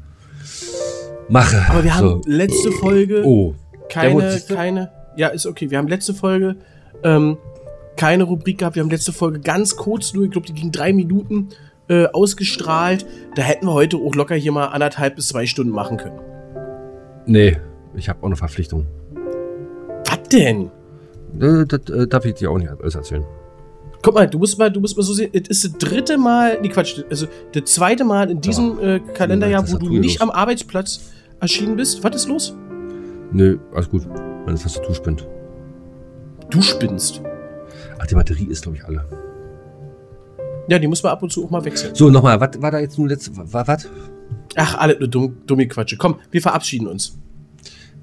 Mache. Aber wir haben so. letzte Folge Oh. Keine, keine. Ja, ist okay. Wir haben letzte Folge ähm, keine Rubrik gehabt. Wir haben letzte Folge ganz kurz nur, ich glaube, die ging drei Minuten äh, ausgestrahlt. Da hätten wir heute auch locker hier mal anderthalb bis zwei Stunden machen können. Nee, ich habe auch eine Verpflichtung. Was denn? Äh, Das äh, darf ich dir auch nicht alles erzählen. Guck mal, du musst mal, du musst mal so sehen, es ist das dritte Mal, nee Quatsch, also das zweite Mal in diesem äh, Kalenderjahr, wo du nicht am Arbeitsplatz erschienen bist. Was ist los? Nö, alles gut. Meine Tastatur spinnt. Du spinnst. Ach, die Batterie ist, glaube ich, alle. Ja, die muss man ab und zu auch mal wechseln. So, nochmal, was war da jetzt nun letzte, war was? Ach, alle nur dumm, dumme Quatsche. Komm, wir verabschieden uns.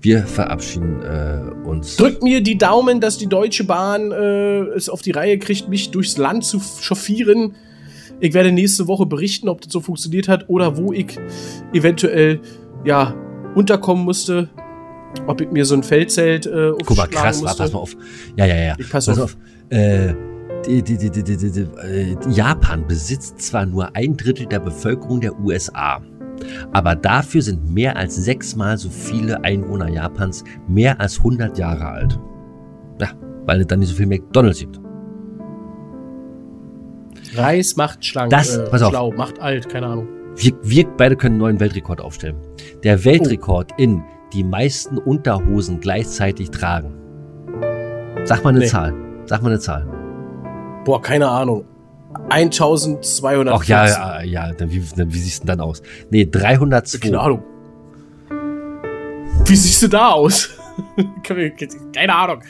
Wir verabschieden äh, uns. Drückt mir die Daumen, dass die Deutsche Bahn äh, es auf die Reihe kriegt, mich durchs Land zu chauffieren. Ich werde nächste Woche berichten, ob das so funktioniert hat oder wo ich eventuell ja unterkommen musste. Ob ich mir so ein Feldzelt äh, Guck mal, krass, war, musste. pass mal auf. Ja, ja, ja. Ich pass auf. Äh, die, die, die, äh, Japan besitzt zwar nur ein Drittel der Bevölkerung der USA, aber dafür sind mehr als sechsmal so viele Einwohner Japans mehr als 100 Jahre alt. Ja, weil es dann nicht so viel McDonalds gibt. Reis macht schlank, Das- äh, pass auf. schlau, macht alt, keine Ahnung. Wir, wir beide können einen neuen Weltrekord aufstellen. Der Weltrekord in die meisten Unterhosen gleichzeitig tragen. Sag mal eine Nee. Zahl. Sag mal eine Zahl. Boah, keine Ahnung. 1200. Ach ja, ja, ja. Dann wie, dann, wie siehst du denn dann aus? Nee, 302. Keine Ahnung. Wie siehst du da aus? *laughs* keine Ahnung.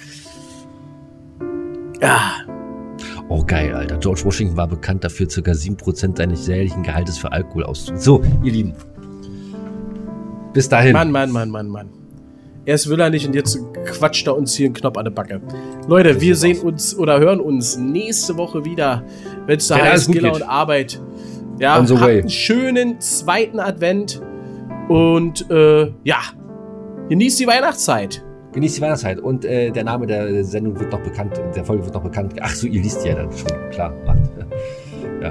Ja, Oh, geil, Alter. George Washington war bekannt dafür, ca. 7% seines jährlichen Gehaltes für Alkohol auszugeben. So, ihr Lieben. Bis dahin. Mann, Mann, Mann, Mann, Mann. Erst will er nicht und jetzt quatscht er uns hier einen Knopf an der Backe. Leute, wir sehen uns oder hören uns nächste Woche wieder, wenn es da heißt Giller und Arbeit. Ja, habt way. einen schönen zweiten Advent und äh, ja, genießt die Weihnachtszeit. Genießt die Weihnachtszeit. Und äh, der Name der Sendung wird noch bekannt, der Folge wird noch bekannt. Ach so, ihr liest ja dann schon, klar. Macht. *laughs* Ja,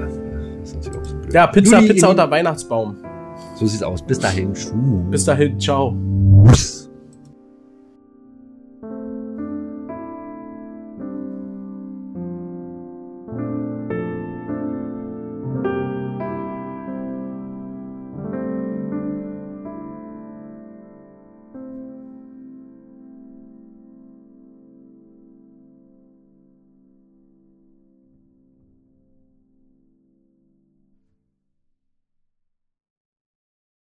ist natürlich auch so blöd. Ja, Pizza, Juli Pizza unter Weihnachtsbaum. So sieht's aus. Bis dahin. Tschüss. Bis dahin, ciao.